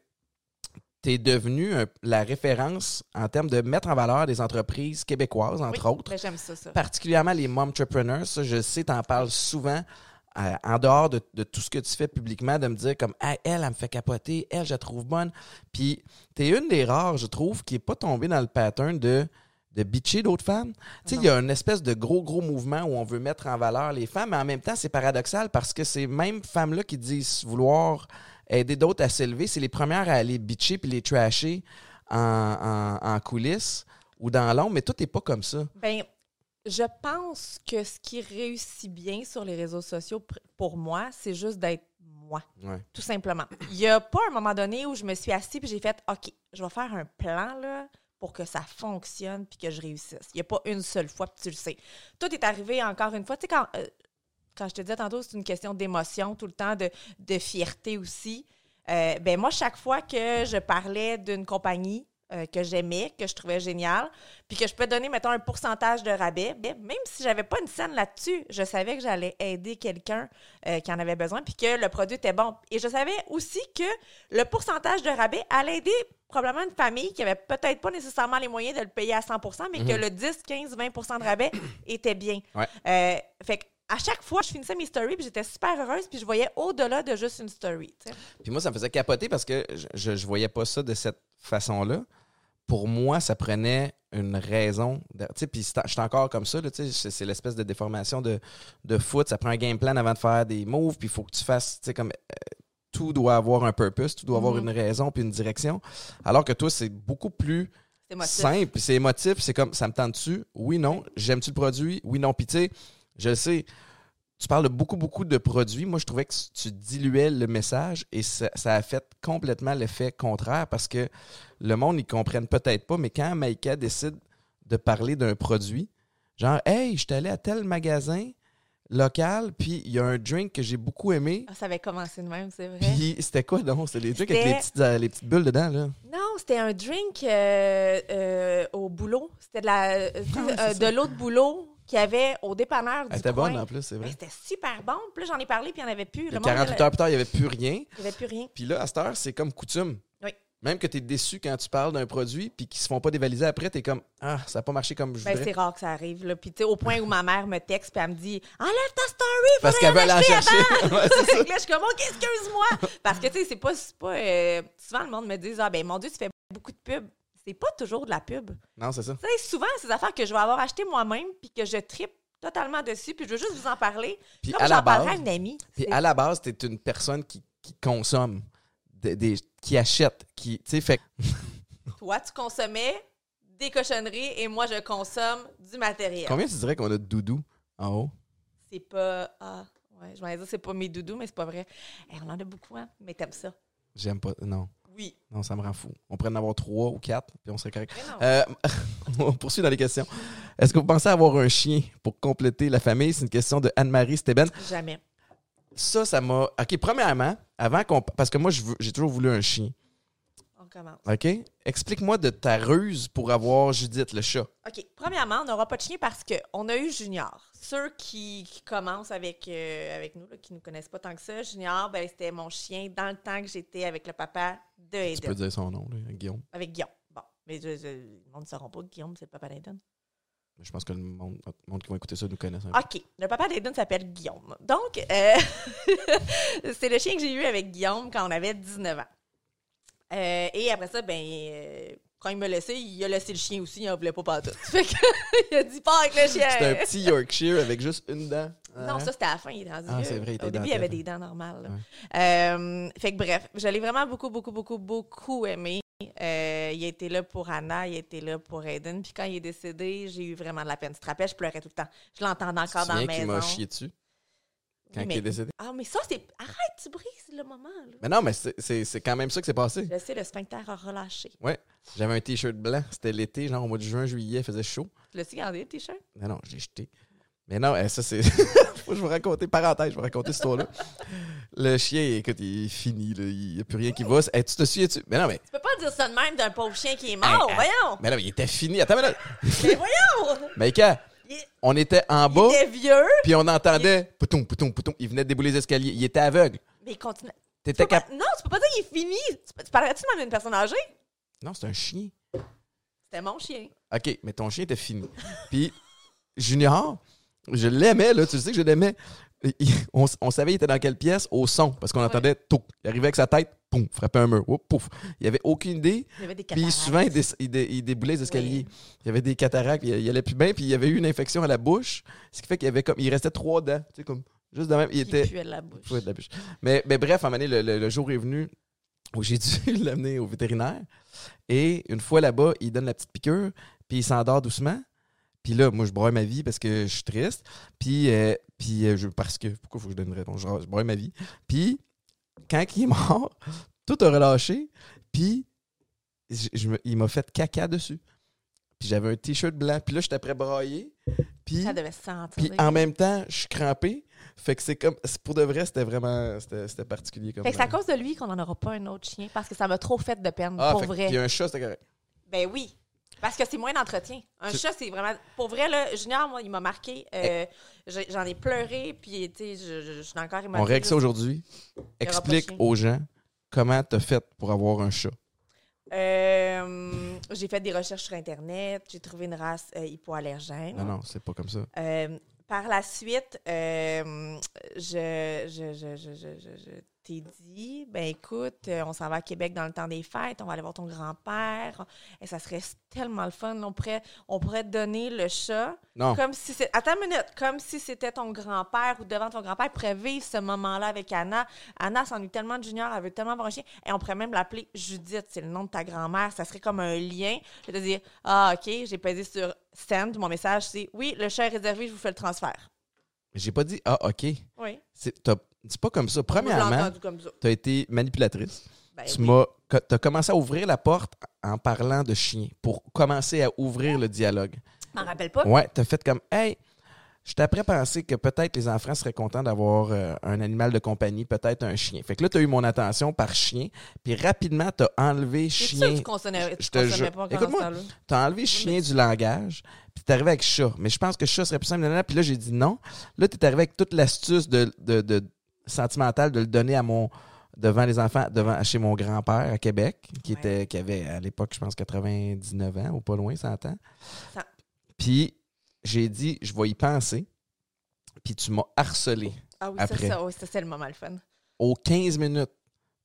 tu es devenu un- la référence en termes de mettre en valeur des entreprises québécoises, entre Oui, autres, mais j'aime ça, ça. particulièrement les momtrepreneurs. Ça, je sais, tu en parles souvent. euh, en dehors de, de tout ce que tu fais publiquement, de me dire comme elle, elle me fait capoter, elle, je la trouve bonne. Puis, tu es une des rares, je trouve, qui n'est pas tombée dans le pattern de, de bitcher d'autres femmes. Tu sais, il y a une espèce de gros, gros mouvement où on veut mettre en valeur les femmes, mais en même temps, c'est paradoxal parce que ces mêmes femmes-là qui disent vouloir aider d'autres à s'élever, c'est les premières à aller bitcher puis les trasher en, en- en coulisses ou dans l'ombre, mais tout n'est pas comme ça. Ben, je pense que ce qui réussit bien sur les réseaux sociaux pour moi, c'est juste d'être moi, Ouais. tout simplement. Il n'y a pas un moment donné où je me suis assise et j'ai fait OK, je vais faire un plan là, pour que ça fonctionne puis que je réussisse. Il n'y a pas une seule fois, puis tu le sais. Tout est arrivé encore une fois. Tu sais, quand, euh, quand je te disais tantôt, c'est une question d'émotion tout le temps, de, de fierté aussi. Euh, ben moi, chaque fois que je parlais d'une compagnie euh, que j'aimais, que je trouvais géniale, puis que je peux donner, mettons, un pourcentage de rabais, ben, même si j'avais pas une scène là-dessus, je savais que j'allais aider quelqu'un euh, qui en avait besoin, puis que le produit était bon. Et je savais aussi que le pourcentage de rabais allait aider probablement une famille qui avait peut-être pas nécessairement les moyens de le payer à 100 mais que le 10, 15, 20 de rabais était bien. Ouais. Fait que à chaque fois, je finissais mes stories, puis j'étais super heureuse, puis je voyais au-delà de juste une story. Puis moi, ça me faisait capoter parce que je, je, je voyais pas ça de cette façon-là. Pour moi, ça prenait une raison. de- Tu sais, puis c'est- j'étais encore comme ça, c'est l'espèce de déformation de, de foot. Ça prend un game plan avant de faire des moves, puis il faut que tu fasses, tu sais, comme euh, tout doit avoir un purpose, tout doit avoir Mhm. une raison puis une direction. Alors que toi, c'est beaucoup plus simple, c'est émotif, c'est comme ça me tente-tu? Oui, non. J'aime-tu le produit? Oui, non. Puis tu sais, je le sais, tu parles de beaucoup, beaucoup de produits. Moi, je trouvais que tu diluais le message et ça, ça a fait complètement l'effet contraire parce que le monde, ils comprennent peut-être pas, mais quand Maïka décide de parler d'un produit, genre, hey, je suis allé à tel magasin local, puis il y a un drink que j'ai beaucoup aimé. Ah, ça avait commencé de même, c'est vrai. Puis c'était quoi donc? C'était les drinks avec les petites, euh, les petites bulles dedans, là. Non, c'était un drink euh, euh, au boulot. C'était de Ah, ça. de l'eau de boulot qu'il y avait au dépanneur du Elle était coin. bonne en plus, c'est Ben, vrai. C'était super bon. Puis là, j'en ai parlé, puis il n'y en avait plus. Puis Le monde, 48 heures plus tard, il n'y avait plus rien. il n'y avait plus rien. Puis là, à cette heure, c'est comme coutume. Oui. Même que tu es déçu quand tu parles d'un produit puis qu'ils se font pas dévaliser après, tu es comme Ah, ça n'a pas marché comme je Ben, c'est rare que ça arrive. Là. Puis, tu sais, au point où ma mère me texte puis elle me dit Enlève ta story, Parce qu'elle veut acheter chercher. Ouais, là, je suis comme OK, excuse-moi. Parce que, tu sais, c'est pas. c'est pas euh, souvent, le monde me dit Ah, ben, mon Dieu, tu fais beaucoup de pub. C'est pas toujours de la pub. Non, c'est ça. Tu sais, souvent, c'est des affaires que je vais avoir achetées moi-même puis que je tripe totalement dessus puis je veux juste vous en parler. Puis Comme à la j'en parlerai à base, une amie. puis à la base, tu es une personne qui, qui consomme, des, des- qui achète, qui. Tu sais, fait Toi, tu consommais des cochonneries et moi, je consomme du matériel. Combien tu dirais qu'on a de doudou en haut? C'est pas. Ah, ouais, je vais dire, c'est pas mes doudous, mais c'est pas vrai. On en a beaucoup, hein? Mais t'aimes ça? J'aime pas. Non. Oui. Non, ça me rend fou. On pourrait en avoir trois ou quatre, puis on serait correct. Euh, on poursuit dans les questions. Est-ce que vous pensez avoir un chien pour compléter la famille? C'est une question de Anne-Marie Steben. Jamais. Ça, ça m'a. OK, premièrement, avant qu'on. Parce que moi, j'ai toujours voulu un chien. OK? Explique-moi de ta ruse pour avoir Judith, le chat. OK. Premièrement, on n'aura pas de chien parce qu'on a eu Junior. Ceux qui, qui commencent avec, euh, avec nous, là, qui ne nous connaissent pas tant que ça, Junior, ben, c'était mon chien dans le temps que j'étais avec le papa de Tu peux dire son nom, là, Guillaume. Avec Guillaume. Bon. Mais je- le monde ne saura pas que Guillaume, c'est le papa d'Aiden. Je pense que le monde, le monde qui va écouter ça nous connaît un peu. OK. Le papa d'Aiden s'appelle Guillaume. Donc, euh, c'est le chien que j'ai eu avec Guillaume quand on avait 19 ans. Euh, et après ça, ben, euh, quand il m'a laissé, il a laissé le chien aussi, il en voulait pas partout. Fait que, il a dit pas avec le chien. C'était un petit Yorkshire avec juste une dent. Non, ça, c'était à la fin, il est rendu Ah, c'est vrai, il était Au début, il avait des dents normales. Euh, fait que bref, je l'ai vraiment beaucoup, beaucoup, beaucoup, beaucoup aimé. Euh, il a été là pour Anna, il a été là pour Aiden. Puis quand il est décédé, j'ai eu vraiment de la peine. Tu te rappelles, je pleurais tout le temps. Je l'entendais Tu encore dans la maison. m'a chié dessus? Quand Oui, il est mais- décédé? Ah, mais ça, c'est. Arrête, tu brises le moment. Là. Mais non, mais c'est- quand même ça qui s'est passé. Je sais, le sphincter a relâché. Ouais. J'avais un t-shirt blanc. C'était l'été, genre au mois de juin, juillet, il faisait chaud. Tu l'as-tu gardé, le t-shirt? Mais non, je l'ai jeté. Mais non, eh, ça c'est. Faut que je vous raconter, parenthèse, je vais raconter cette histoire-là. Le chien, écoute, il est fini, là. il n'y a plus rien qui va. Eh, tu te souviens-tu? Mais non, mais. Tu peux pas dire ça de même d'un pauvre chien qui est mort. Hey, voyons! Mais non, mais il était fini. Attends, mais là. Mais voyons! Maïka, Il, on était en il bas, était vieux, puis on entendait pouton, pouton, pouton. Il venait de débouler les escaliers. Il était aveugle. mais il continue. Tu T'étais pas- cap. Non, tu peux pas dire qu'il est fini. Tu, tu parlerais-tu de même d'une personne âgée? Non, c'est un chien. C'était mon chien. OK, mais ton chien était fini. Puis, Junior, je l'aimais, là, tu sais que je l'aimais. Il- On, on savait il était dans quelle pièce au son, parce qu'on Ouais. entendait tout. Il arrivait avec sa tête, poum, frappait un mur. Oup, pouf. Il avait aucune idée. Il y avait des Puis cataractes. souvent, il, dé- il dé- il déboulait les escaliers. Il y avait des cataractes, il, il allait plus bien, puis il y avait eu une infection à la bouche. Ce qui fait qu'il avait comme. Il restait trois dents. Tu sais, comme. Juste de même. Il était. puait de la bouche. De la. Mais, mais bref, à un moment donné, le, le- le jour est venu où j'ai dû l'amener au vétérinaire. Et une fois là-bas, il donne la petite piqûre, puis il s'endort doucement. Puis là, moi, je broie ma vie parce que je suis triste. Puis, euh, puis euh, je, parce que, pourquoi faut que je donne une réponse? Je, je broie ma vie. Puis, quand il est mort, tout a relâché. Puis, je- il m'a fait caca dessus. Puis j'avais un t-shirt blanc. Puis là, j'étais prêt à brailler. Puis, Ça devait se sentir. puis en même temps, je suis crampé. Fait que c'est comme. Pour de vrai, c'était vraiment. C'était particulier comme. Fait que c'est à cause de lui qu'on n'en aura pas un autre chien parce que ça m'a trop fait de peine, Ah, pour fait vrai. Puis un chat, c'était correct. Ben oui. Parce que c'est moins d'entretien. Un Tu- chat, c'est vraiment. Pour vrai, là, Junior, moi, il m'a marqué. Eh. Euh, j'ai- J'en ai pleuré, puis, tu sais, je, je- je suis encore émotive. On règle ça aujourd'hui. Explique aux gens comment t'as fait pour avoir un chat. Euh, j'ai fait des recherches sur Internet. J'ai trouvé une race euh, hypoallergène. Non, non, c'est pas comme ça. Par la suite, je, je, t'ai dit, ben écoute, euh, on s'en va à Québec dans le temps des fêtes, on va aller voir ton grand-père, et ça serait tellement le fun. On pourrait, on pourrait te donner le chat Non. comme si c'est. Attends une minute, comme si c'était ton grand-père ou devant ton grand-père, pourrait vivre ce moment-là avec Anna. Anna s'ennuie tellement de Junior, elle veut tellement avoir un chien, et on pourrait même l'appeler Judith, c'est le nom de ta grand-mère, ça serait comme un lien. Je vais te dire, ah ok, j'ai pesé sur send, mon message c'est, oui, le chat est réservé, je vous fais le transfert. J'ai pas dit, ah, OK. Oui. C'est t'as- c'est pas comme ça. Premièrement, ça. t'as été manipulatrice. Ben tu oui. m'as. T'as commencé à ouvrir la porte en parlant de chien pour commencer à ouvrir le dialogue. Je m'en rappelle pas. Ouais, t'as fait comme, hey, je t'apprends à penser que peut-être les enfants seraient contents d'avoir euh, un animal de compagnie, peut-être un chien. Fait que là, t'as eu mon attention par chien, puis rapidement, t'as enlevé C'est sûr chien. que tu consommais, tu te pas Écoute-moi. temps-là. T'as enlevé chien du langage, puis t'es arrivé avec chat. Mais je pense que chat serait plus simple. Puis là, j'ai dit non. Là, t'es arrivé avec toute l'astuce de, de, de sentimentale de le donner à mon devant les enfants, devant chez mon grand-père à Québec, qui, Ouais. était, qui avait à l'époque, je pense, 99 ans ou pas loin, 100 ans. Ça- Puis j'ai dit, je vais y penser. Puis tu m'as harcelé. Ah oui, Après. ça, ça, oui, ça, c'est le moment le fun. Aux 15 minutes,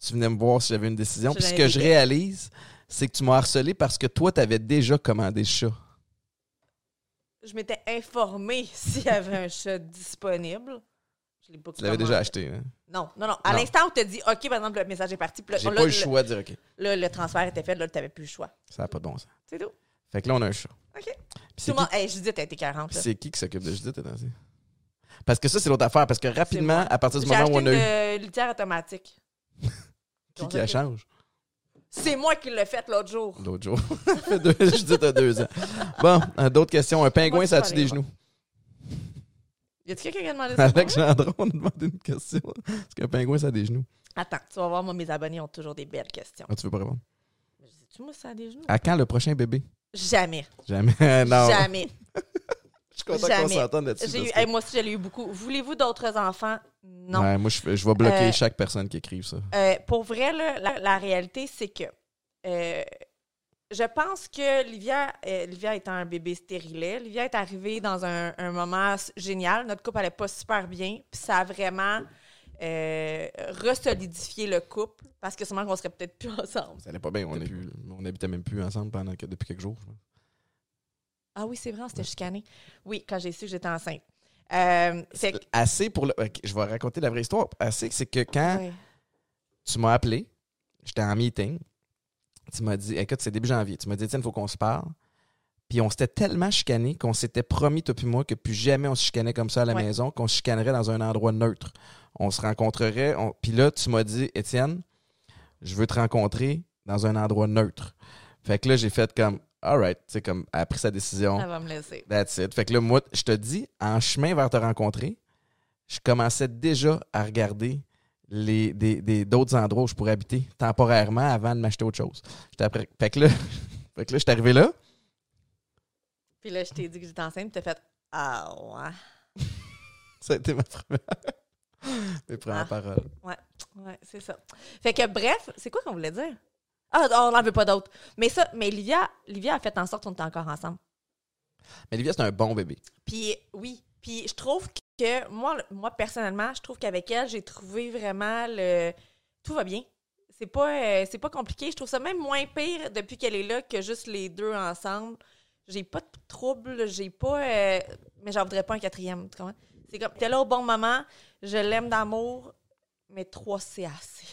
tu venais me voir si j'avais une décision. Puis ce que je réalise, c'est que tu m'as harcelé parce que toi, tu avais déjà commandé le chat. Je m'étais informée s'il y avait un chat disponible. Je l'ai Tu l'avais déjà acheté. hein? Non, non, non. À l'instant où tu as dit, OK, par exemple, le message est parti. J'ai pas eu le choix de dire OK. Là, le transfert était fait. Là, tu n'avais plus le choix. Ça n'a pas de bon sens. C'est tout. Fait que là, on a un chat. OK. Puis Tout le monde. Hey, Judith, été 40. puis là. c'est qui qui s'occupe de Judith, Nancy? Parce que ça, c'est l'autre affaire. Parce que rapidement, à partir du moment où on a eu. une euh, litière automatique. Qui qui la change? C'est moi qui l'ai faite l'autre jour. L'autre jour. Judith a deux ans. Bon, euh, d'autres questions? Un pingouin, ça tu a-tu vas des genoux? Y a-tu quelqu'un qui a demandé ça? Alex? Gendron, a demandé une question. Est-ce qu'un pingouin, ça a des genoux? Attends, tu vas voir, moi, mes abonnés ont toujours des belles questions. Ah, tu veux pas répondre? Sais-tu, moi, ça a des genoux? À quand le prochain bébé? Jamais. Jamais. non. Jamais. Je suis content qu'on s'entende là-dessus. J'ai que- hey, moi aussi, j'en ai eu beaucoup. Voulez-vous d'autres enfants? Non. Ouais, moi, je, je vais bloquer Euh, chaque personne qui écrive ça. Euh, pour vrai, là, la, la réalité, c'est que euh, je pense que Livia, euh, Livia étant un bébé stérilet, Livia est arrivée dans un, un moment génial. Notre couple allait pas super bien. Puis ça a vraiment euh, resolidifié le couple parce que sûrement qu'on serait peut-être plus ensemble. Ça allait pas bien. On, est plus- on habitait même plus ensemble pendant que, depuis quelques jours. Ah oui, c'est vrai, on s'était chicané. Oui, quand j'ai su que j'étais enceinte. Euh, que- Assez pour le. je vais raconter la vraie histoire. Assez, c'est que quand ouais. tu m'as appelé, j'étais en meeting, tu m'as dit, écoute, c'est début janvier, tu m'as dit, tiens, il faut qu'on se parle. Puis on s'était tellement chicané qu'on s'était promis, toi puis moi, que plus jamais on se chicanait comme ça à la Ouais. maison, qu'on se chicanerait dans un endroit neutre. On se rencontrerait. on- Puis là, tu m'as dit, Étienne, je veux te rencontrer dans un endroit neutre. Fait que là, j'ai fait comme, alright, tu sais, comme, elle a pris sa décision. Elle va me laisser. That's it. Fait que là, moi, je te dis, en chemin vers te rencontrer, je commençais déjà à regarder les, des, des- d'autres endroits où je pourrais habiter temporairement avant de m'acheter autre chose. Après, fait que là, fait que là, je suis arrivé là. Puis là, je t'ai dit que j'étais enceinte, puis t'as fait Ah ouais. Ça a été ma première, mes premières Ah. paroles. Ouais, c'est ça. Fait que bref, c'est quoi qu'on voulait dire? Ah, on n'en veut pas d'autres. Mais ça, mais Livia, Livia a fait en sorte qu'on était encore ensemble. Mais Olivia, c'est un bon bébé. Puis oui, puis je trouve moi, moi personnellement, je trouve qu'avec elle, j'ai trouvé vraiment le tout va bien. C'est pas euh, pas compliqué. Je trouve ça même moins pire depuis qu'elle est là que juste les deux ensemble. J'ai pas de trouble, j'ai pas euh, mais j'en voudrais pas un quatrième. tu? C'est comme t'es là au bon moment, je l'aime d'amour, mais trois c'est assez.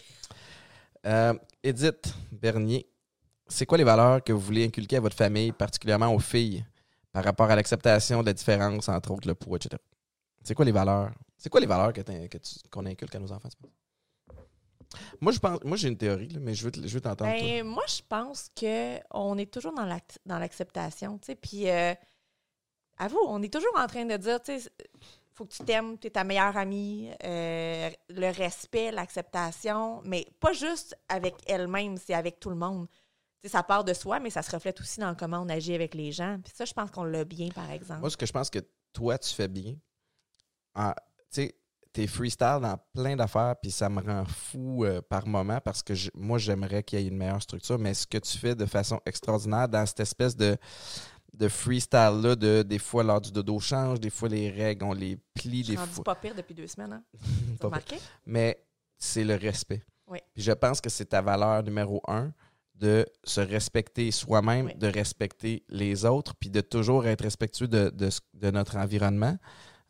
Euh, Edith Bernier, c'est quoi les valeurs que vous voulez inculquer à votre famille, particulièrement aux filles, par rapport à l'acceptation de la entre autres le poids, etc. C'est quoi les valeurs? C'est quoi les valeurs que qu'on inculque à nos enfants? Moi, je pense, moi, j'ai une théorie, là, mais je veux, je veux t'entendre. Ben, moi, je pense que on est toujours dans l'acceptation. Puis, euh, avoue, on est toujours en train de dire, tu sais, faut que tu t'aimes, tu es ta meilleure amie, euh, le respect, l'acceptation, mais pas juste avec elle-même, c'est avec tout le monde. Ça part de soi, mais ça se reflète aussi dans comment on agit avec les gens. Puis ça, je pense qu'on l'a bien, par exemple. Moi, ce que je pense que toi, tu fais bien, en- t'es freestyle dans plein d'affaires, puis ça me rend fou euh, par moment parce que je- moi, j'aimerais qu'il y ait une meilleure structure, mais ce que tu fais de façon extraordinaire dans cette espèce de, de freestyle-là, de des fois l'heure du dodo change, des fois les règles, on les plie, je des fois. pas pire depuis deux semaines, hein? Pire. remarqué? mais c'est le respect. Oui. Puis je pense que c'est ta valeur numéro un de se respecter soi-même, Oui. de respecter les autres, puis de toujours être respectueux de, de, ce- de notre environnement.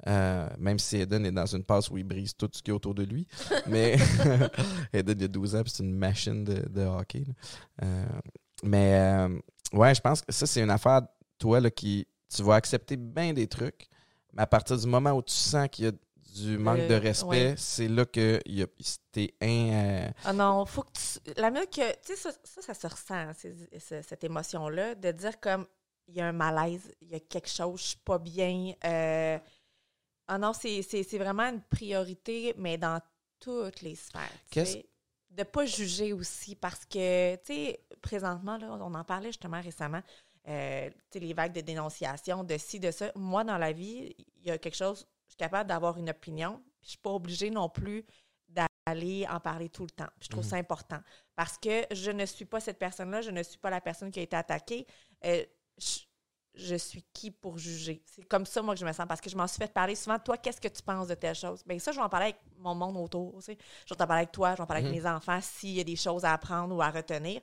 Euh, même si Eden est dans une passe où il brise tout ce qui est autour de lui. Mais Eden, il a 12 ans, c'est une machine de, de hockey. Euh, mais euh, ouais, je pense que ça, c'est une affaire, toi, là, qui tu vas accepter bien des trucs, mais à partir du moment où tu sens qu'il y a du manque de respect, ouais. c'est là que t'es un. Ah non, faut que tu. La minute que. Tu sais, ça, ça, ça se ressent, ces- cette émotion-là, de dire comme il y a un malaise, il y a quelque chose, je suis pas bien. Ah non, c'est vraiment une priorité, mais dans toutes les sphères. Qu'est-ce-. De pas juger aussi, parce que, tu sais, présentement, là, on en parlait justement récemment, euh, tu sais, les vagues de dénonciation, de ci, de ça. Moi, dans la vie, il y a quelque chose, je suis capable d'avoir une opinion, puis je suis pas obligée non plus aller en parler tout le temps. Je trouve ça important parce que je ne suis pas cette personne-là, je ne suis pas la personne qui a été attaquée. Euh, je, je suis qui pour juger? C'est comme ça, moi, que je me sens, parce que je m'en suis fait parler souvent. Toi, qu'est-ce que tu penses de telle chose? Bien, ça, je vais en parler avec mon monde autour. Je vais t'en parler avec toi, je vais en parler avec mes enfants s'il y a des choses à apprendre ou à retenir.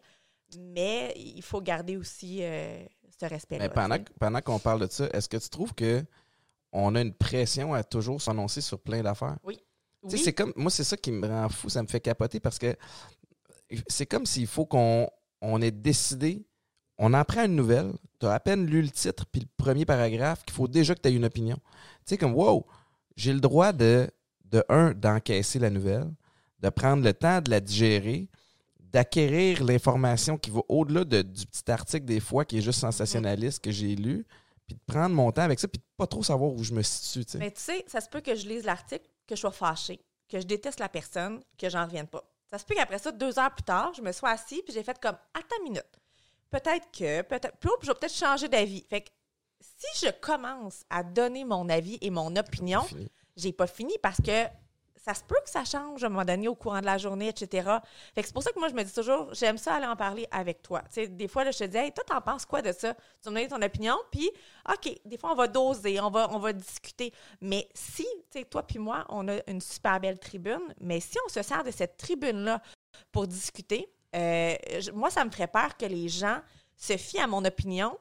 Mais il faut garder aussi euh, ce respect-là. Mais pendant, pendant qu'on parle de ça, est-ce que tu trouves que on a une pression à toujours s'annoncer sur plein d'affaires? Tu sais, Oui, c'est comme moi, c'est ça qui me rend fou, ça me fait capoter parce que c'est comme s'il faut qu'on on ait décidé, on apprend une nouvelle, tu as à peine lu le titre puis le premier paragraphe, qu'il faut déjà que tu aies une opinion. Tu sais, comme wow, j'ai le droit de, de un, d'encaisser la nouvelle, de prendre le temps de la digérer, d'acquérir l'information qui va au-delà de- du petit article des fois qui est juste sensationnaliste que j'ai lu, puis de prendre mon temps avec ça, puis de pas trop savoir où je me situe. Mais tu sais, ça se peut que je lise l'article, que je sois fâchée, que je déteste la personne, que j'en revienne pas. Ça se peut qu'après ça, deux heures plus tard, je me sois assise puis j'ai fait comme Attends une minute. Peut-être que, peut-être, je vais peut-être changer d'avis. Fait que si je commence à donner mon avis et mon opinion, j'ai pas fini parce que ça se peut que ça change à un moment donné au courant de la journée, etc. Fait que c'est pour ça que moi, je me dis toujours, j'aime ça aller en parler avec toi. Tu sais, des fois, là, je te dis, hey, toi, t'en penses quoi de ça? Tu vas me donner ton opinion, puis, OK, des fois, on va doser, on va, on va discuter. Mais si, tu sais, toi puis moi, on a une super belle tribune, mais si on se sert de cette tribune-là pour discuter, euh, moi, ça me ferait peur que les gens se fient à mon opinion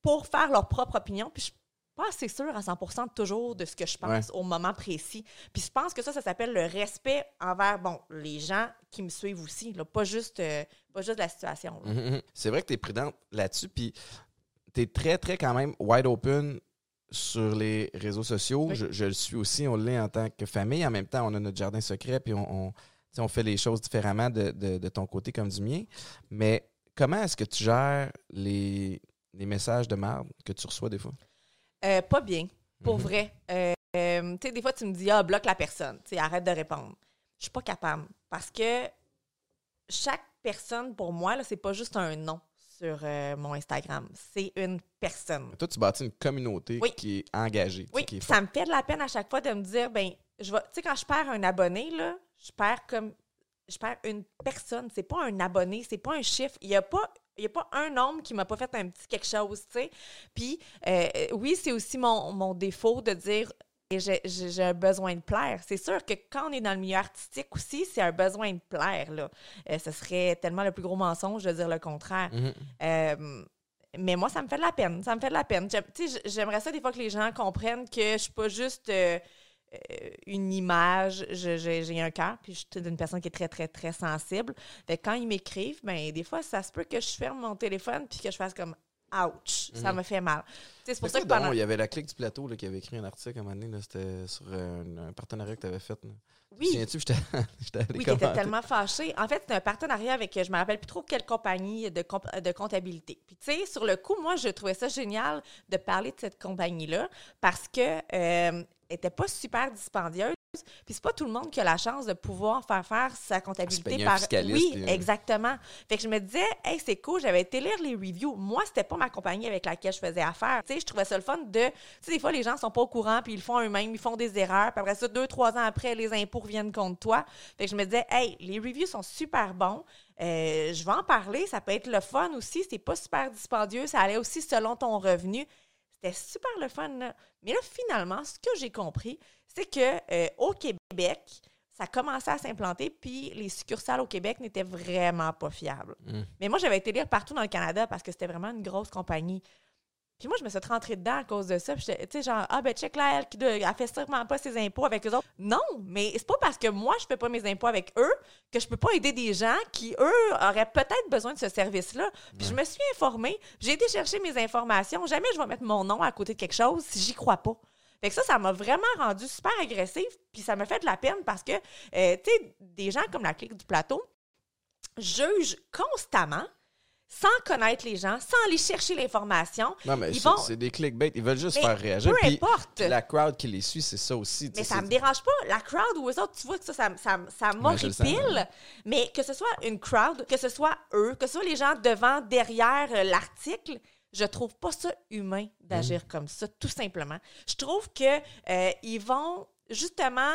pour faire leur propre opinion, puis je suis pas assez sûre à 100% toujours de ce que je pense au moment précis. Puis je pense que ça, ça s'appelle le respect envers, bon, les gens qui me suivent aussi, là, pas, juste, euh, pas juste la situation. là. Mhm, mhm. C'est vrai que tu es prudente là-dessus, puis tu es très, très quand même wide open sur les réseaux sociaux. Oui. Je, je le suis aussi, on l'est en tant que famille. En même temps, on a notre jardin secret, puis on, on fait les choses différemment de, de- de ton côté comme du mien. Mais comment est-ce que tu gères les, les messages de merde que tu reçois des fois? Euh, pas bien, pour Mhm. vrai. Euh, euh, tu sais, des fois, tu me dis, ah, bloque la personne, tu arrête de répondre. Je suis pas capable parce que chaque personne, pour moi, là, c'est pas juste un nom sur euh, mon Instagram, c'est une personne. Toi, tu bâtis une communauté Oui. qui est engagée. Oui, qui est puis ça me fait de la peine à chaque fois de me dire, ben, je vais, tu sais, quand je perds un abonné, là, je perds comme, je perds une personne. C'est pas un abonné, c'est pas un chiffre. Il y a pas, il y a pas un nombre qui m'a pas fait un petit quelque chose, tu sais. Puis, euh, oui, c'est aussi mon, mon défaut de dire, et j'ai un besoin de plaire. C'est sûr que quand on est dans le milieu artistique aussi, c'est un besoin de plaire, là. Euh, ce serait tellement le plus gros mensonge de dire le contraire. Mhm. Euh, mais moi, ça me fait de la peine. Ça me fait de la peine. J'aime- tu sais, J'aimerais ça des fois que les gens comprennent que je suis pas juste euh, une image. J'ai un cœur, puis je suis une personne qui est très, très, très sensible. Fait que quand ils m'écrivent, ben des fois, ça se peut que je ferme mon téléphone puis que je fasse comme ouch, ça Mhm. me fait mal. C'est pour ça que pendant. Il y avait la clique du plateau là, qui avait écrit un article à un moment donné, c'était sur euh, un, un partenariat que tu avais fait. là. Oui. Tu Souviens-tu, j'étais j'étais Oui, qui était commenter. tellement fâchée. En fait, c'est un partenariat avec, je me rappelle plus trop quelle compagnie de, comp- de comptabilité. Puis, tu sais, sur le coup, moi, je trouvais ça génial de parler de cette compagnie-là parce que euh, elle était pas super dispendieuse. Puis, c'est pas tout le monde qui a la chance de pouvoir faire faire sa comptabilité par. Oui, puis, euh, exactement. Fait que je me disais, hey, c'est cool, j'avais été lire les reviews. Moi, c'était pas ma compagnie avec laquelle je faisais affaire. Tu sais, je trouvais ça le fun de. Tu sais, des fois, les gens sont pas au courant, puis ils le font eux-mêmes, ils font des erreurs. Puis après ça, deux, trois ans après, les impôts reviennent contre toi. Fait que je me disais, hey, les reviews sont super bons. Euh, je vais en parler. Ça peut être le fun aussi. C'est pas super dispendieux. Ça allait aussi selon ton revenu. C'était super le fun. là. Mais là, finalement, ce que j'ai compris, c'est que euh, au Québec, ça commençait à s'implanter, puis les succursales au Québec n'étaient vraiment pas fiables. Mm. Mais moi, j'avais été lire partout dans le Canada parce que c'était vraiment une grosse compagnie. Puis moi, je me suis rentrée dedans à cause de ça. Tu sais, genre, ah ben check là, elle, qui elle fait sûrement pas ses impôts avec eux autres. Non, mais c'est pas parce que moi, je fais pas mes impôts avec eux que je peux pas aider des gens qui, eux, auraient peut-être besoin de ce service-là. Puis je me suis informée, j'ai été chercher mes informations. Jamais je vais mettre mon nom à côté de quelque chose si j'y crois pas. Fait que ça, ça m'a vraiment rendu super agressive, puis ça me fait de la peine parce que, euh, tu sais, des gens comme la clique du plateau jugent constamment sans connaître les gens, sans aller chercher l'information. Non, mais c'est vont- c'est des clickbait. Ils veulent juste Mais faire réagir. Peu importe. la crowd qui les suit, c'est ça aussi. Mais ça c'est- me dérange pas. La crowd ou eux autres, tu vois que ça, ça, ça, ça m'horripile. Mais que ce soit une crowd, que ce soit eux, que ce soit les gens devant, derrière euh, l'article, je trouve pas ça humain d'agir comme ça, tout simplement. Je trouve que euh, ils vont justement.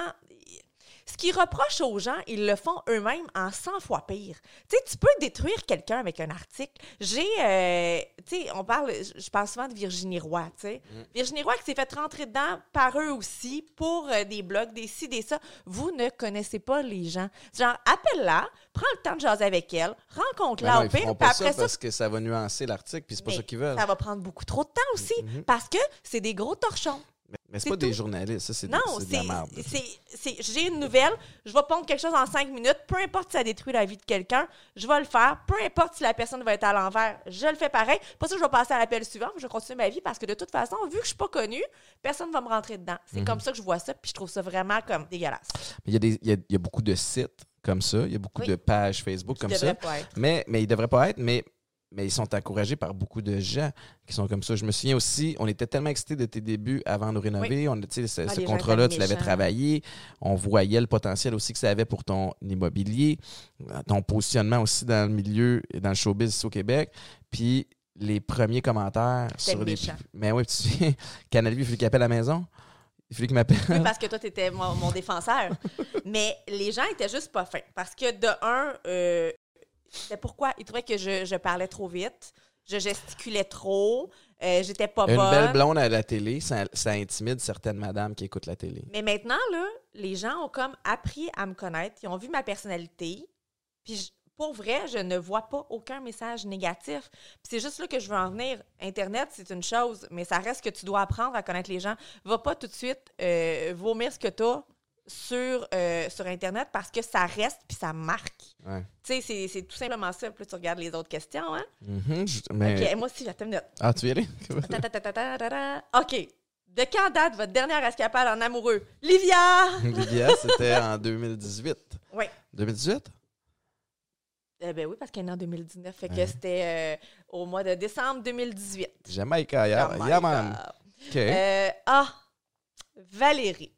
Ce qu'ils reprochent aux gens, ils le font eux-mêmes en 100 fois pire. Tu sais, tu peux détruire quelqu'un avec un article. J'ai, euh, tu sais, on parle, je parle souvent de Virginie Roy, tu sais. Mm. Virginie Roy qui s'est fait rentrer dedans par eux aussi pour euh, des blogs, des ci, des ça. Vous ne connaissez pas les gens. Genre, appelle-la, prends le temps de jaser avec elle, Ben rencontre-la non, au pire, puis après ça, parce que ça va nuancer l'article, puis c'est pas ça qu'ils veulent. ça va prendre beaucoup trop de temps aussi, Mhm. parce que c'est des gros torchons. Mais, c'est pas des journalistes, ça, c'est de, Non, c'est de la merde. c'est, j'ai une nouvelle, je vais pondre quelque chose en cinq minutes, peu importe si ça détruit la vie de quelqu'un, je vais le faire, peu importe si la personne va être à l'envers, je le fais pareil. Pas ça que je vais passer à l'appel suivant, je vais continuer ma vie parce que de toute façon, vu que je suis pas connue, personne va me rentrer dedans. Mhm. C'est comme ça que je vois ça, puis je trouve ça vraiment comme dégueulasse. Mais il y, a des- il y a, il y a beaucoup de sites comme ça, il y a beaucoup Oui. de pages Facebook comme ça. pas être. Mais, mais ils devraient pas être, mais, mais ils sont encouragés par beaucoup de gens qui sont comme ça. Je me souviens aussi, on était tellement excités de tes débuts avant de nous rénover. On, ce Ah, ce les contrat-là, tu l'avais travaillé. On voyait le potentiel aussi que ça avait pour ton immobilier, ton positionnement aussi dans le milieu et dans le showbiz ici au Québec. Puis les premiers commentaires sur les. méchant. Mais oui, tu sais, Canal il fallait qu'il appelle à la maison. Il fallait qu'il m'appelle. Oui, parce que toi, tu étais mon, mon défenseur. Mais les gens étaient juste pas fins. Parce que de un, euh, c'était pourquoi? Ils trouvaient que je, je parlais trop vite, je gesticulais trop, euh, j'étais pas Une bonne. belle blonde à la télé, ça, ça intimide certaines madames qui écoutent la télé. Mais maintenant, là, les gens ont comme appris à me connaître, ils ont vu ma personnalité. Puis je- pour vrai, je ne vois pas aucun message négatif. Puis c'est juste là que je veux en venir. Internet, c'est une chose, mais ça reste que tu dois apprendre à connaître les gens. Va pas tout de suite euh, vomir ce que tu as sur, euh, sur Internet parce que ça reste puis ça marque. Ouais. Tu sais, c'est- tout simplement ça. Puis tu regardes les autres questions, hein? Mhm, mais... OK, moi aussi, j'attends une minute. Ah, tu y. OK. De quand date votre dernière escapade en amoureux? Livia! Lydia, c'était en 2018. Oui. 2018? Eh ben oui, parce qu'elle est en 2019. Fait que Ouais. c'était euh, au mois de décembre 2018. Jamaica, yeah, Oh my yeah, man. God. OK. Euh, ah, Valérie.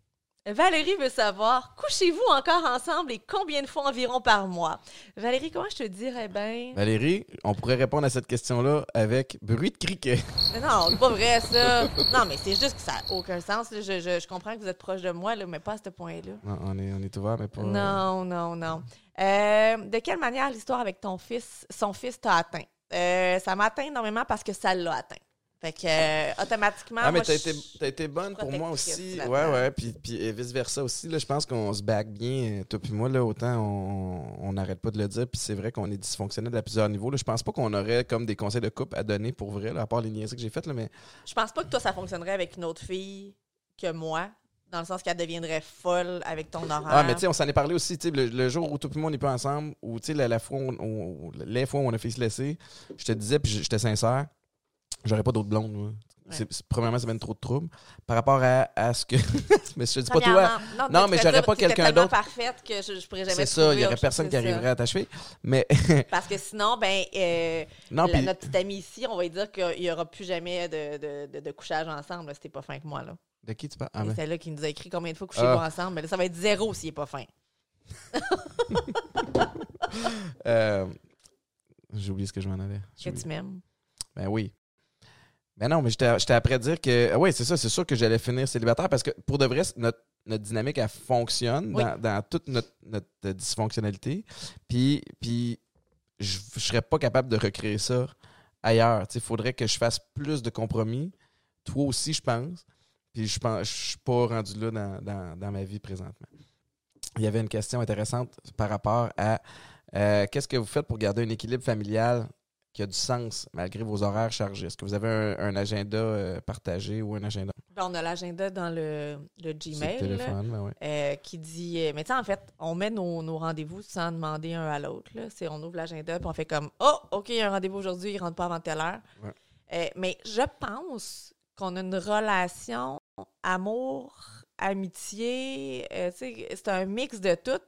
Valérie veut savoir, couchez-vous encore ensemble et combien de fois environ par mois? Valérie, comment je te dirais bien? Valérie, on pourrait répondre à cette question-là avec bruit de criquet. Mais Non, c'est pas vrai, ça. Non, mais c'est juste que ça n'a aucun sens. Je, je- je comprends que vous êtes proche de moi, là, mais pas à ce point-là. Non, on est, on est ouvert, mais pas... Non, non, non. Euh, de quelle manière l'histoire avec ton fils, son fils t'a atteint? Euh, ça m'a atteint énormément parce que ça l'a atteint. Fait que, euh, automatiquement. Ah, mais t'as été, t'as été bonne pour moi aussi. Ouais, ouais. Puis, puis vice-versa aussi. Là, je pense qu'on se back bien. euh, Toi puis moi, là, autant on on n'arrête pas de le dire. Puis c'est vrai qu'on est dysfonctionnel à plusieurs niveaux. Là. Je pense pas qu'on aurait comme des conseils de couple à donner pour vrai, là, à part les niaiseries que j'ai faites. Là, mais Je pense pas que toi, ça fonctionnerait avec une autre fille que moi, dans le sens qu'elle deviendrait folle avec ton horaire. Ah, mais tu sais, on s'en est parlé aussi, tu sais, le, le jour où tout le monde n'est pas ensemble, ou tu sais, la, la fois où on- où- les fois où on a fait se laisser, je te disais, puis j'étais sincère, j'aurais pas d'autres blondes, moi. Premièrement, ça mène trop de troubles. Par rapport à, à ce que. mais je dis pas toi. Non, tu mais j'aurais pas quelqu'un d'autre. parfaite que je, je pourrais jamais C'est ça, il y aurait personne qui ça. arriverait à t'achever. Mais. Parce que sinon, ben, euh, non, la- puis. notre petite amie ici, on va lui dire qu'il n'y aura plus jamais de, de, de, de couchage ensemble. C'était pas fin que moi. Là. De qui tu parles? Ah, mais- C'est là qui nous a écrit combien de fois couchez-vous Ah. ensemble. Mais là, ça va être zéro s'il n'est pas fin. Euh, J'ai oublié ce que je m'en allais. Que tu m'aimes. Ben oui. Ben non, mais j'étais après dire que. Oui, c'est ça, c'est sûr que j'allais finir célibataire parce que pour de vrai, notre, notre dynamique, elle fonctionne Oui. dans, dans toute notre, notre dysfonctionnalité. Puis, puis je ne serais pas capable de recréer ça ailleurs. Il faudrait que je fasse plus de compromis. Toi aussi, je pense. Puis je pense je suis pas rendu là dans, dans- dans ma vie présentement. Il y avait une question intéressante par rapport à euh, qu'est-ce que vous faites pour garder un équilibre familial qui a du sens malgré vos horaires chargés? Est-ce que vous avez un, un agenda euh, partagé ou un agenda? Ben, on a l'agenda dans le, le Gmail. le là, téléphone? Ben ouais. euh, qui dit. euh, mais tu sais, en fait, on met nos, nos rendez-vous sans demander un à l'autre. là. C'est On ouvre l'agenda puis on fait comme Oh, OK, il y a un rendez-vous aujourd'hui, il ne rentre pas avant telle heure. Ouais. Euh, mais je pense qu'on a une relation amour, amitié. tu sais, c'est un mix de tout.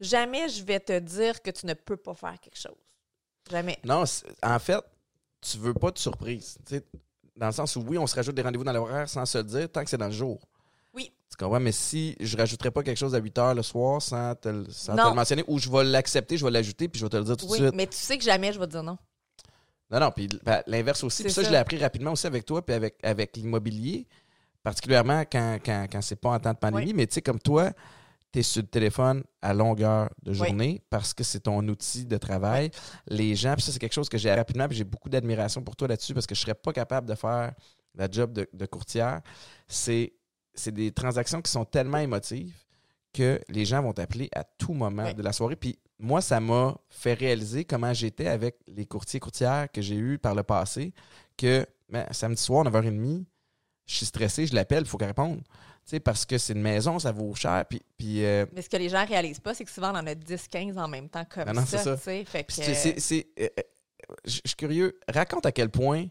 Jamais je vais te dire que tu ne peux pas faire quelque chose. Jamais. Non, en fait, tu veux pas de surprise. Dans le sens où, oui, on se rajoute des rendez-vous dans l'horaire sans se le dire, tant que c'est dans le jour. Oui. Tu comprends? Mais si je rajouterais pas quelque chose à 8 heures le soir sans te, le- sans te Non. le mentionner, ou je vais l'accepter, je vais l'ajouter, puis je vais te le dire tout Oui, de suite. mais tu sais que jamais je vais te dire non. Non, non, puis ben, l'inverse aussi. C'est Puis ça, ça. je l'ai appris rapidement aussi avec toi, puis avec, avec l'immobilier, particulièrement quand, quand, quand c'est pas en temps de pandémie. Mais tu sais, comme toi, tu es sur le téléphone à longueur de journée parce que c'est ton outil de travail. Les gens, puis ça, c'est quelque chose que j'ai rapidement, puis j'ai beaucoup d'admiration pour toi là-dessus parce que je serais pas capable de faire la job de, courtière. C'est des transactions qui sont tellement émotives que les gens vont t'appeler à tout moment de la soirée. Puis moi, ça m'a fait réaliser comment j'étais avec les courtiers courtières que j'ai eus par le passé, que ben, samedi soir, 9h30, je suis stressé, je l'appelle, il faut qu'elle réponde parce que c'est une maison, ça vaut cher. Puis, puis euh, Mais ce que les gens réalisent pas, c'est que souvent, on en a 10-15 en même temps comme non, ça. c'est je suis curieux. Raconte à quel point,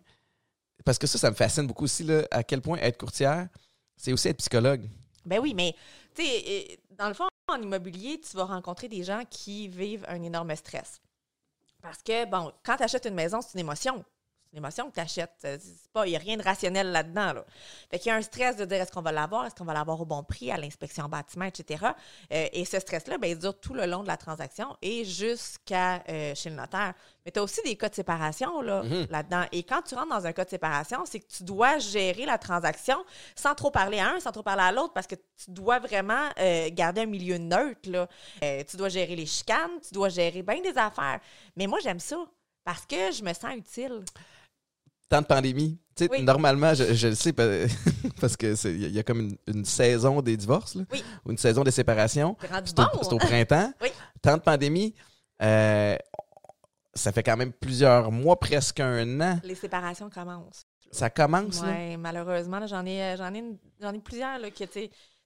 parce que ça, ça me fascine beaucoup aussi, là, à quel point être courtière, c'est aussi être psychologue. Ben oui, mais tu sais, euh, dans le fond, en immobilier, tu vas rencontrer des gens qui vivent un énorme stress. Parce que, bon, quand tu achètes une maison, c'est une émotion une émotion que tu achètes. Il n'y a rien de rationnel là-dedans. Là. Fait qu'il y a un stress de dire est-ce qu'on va l'avoir, est-ce qu'on va l'avoir au bon prix, à l'inspection bâtiment, etc. Euh, et ce stress-là, ben, il dure tout le long de la transaction et jusqu'à euh, chez le notaire. Mais tu as aussi des cas de séparation là, mm-hmm. là-dedans. Et quand tu rentres dans un cas de séparation, c'est que tu dois gérer la transaction sans trop parler à un, sans trop parler à l'autre, parce que tu dois vraiment euh, garder un milieu neutre. Là. tu dois gérer les chicanes, tu dois gérer bien des affaires. Mais moi, j'aime ça parce que je me sens utile temps de pandémie. Normalement, je, le sais parce qu'il y, a comme une, saison des divorces, ou une saison des séparations. C'est au, printemps. Temps de pandémie, euh, ça fait quand même plusieurs mois, presque un an. Les séparations commencent. Ça commence, Oui, malheureusement, j'en ai, euh, j'en ai, ai, plusieurs, là, qui,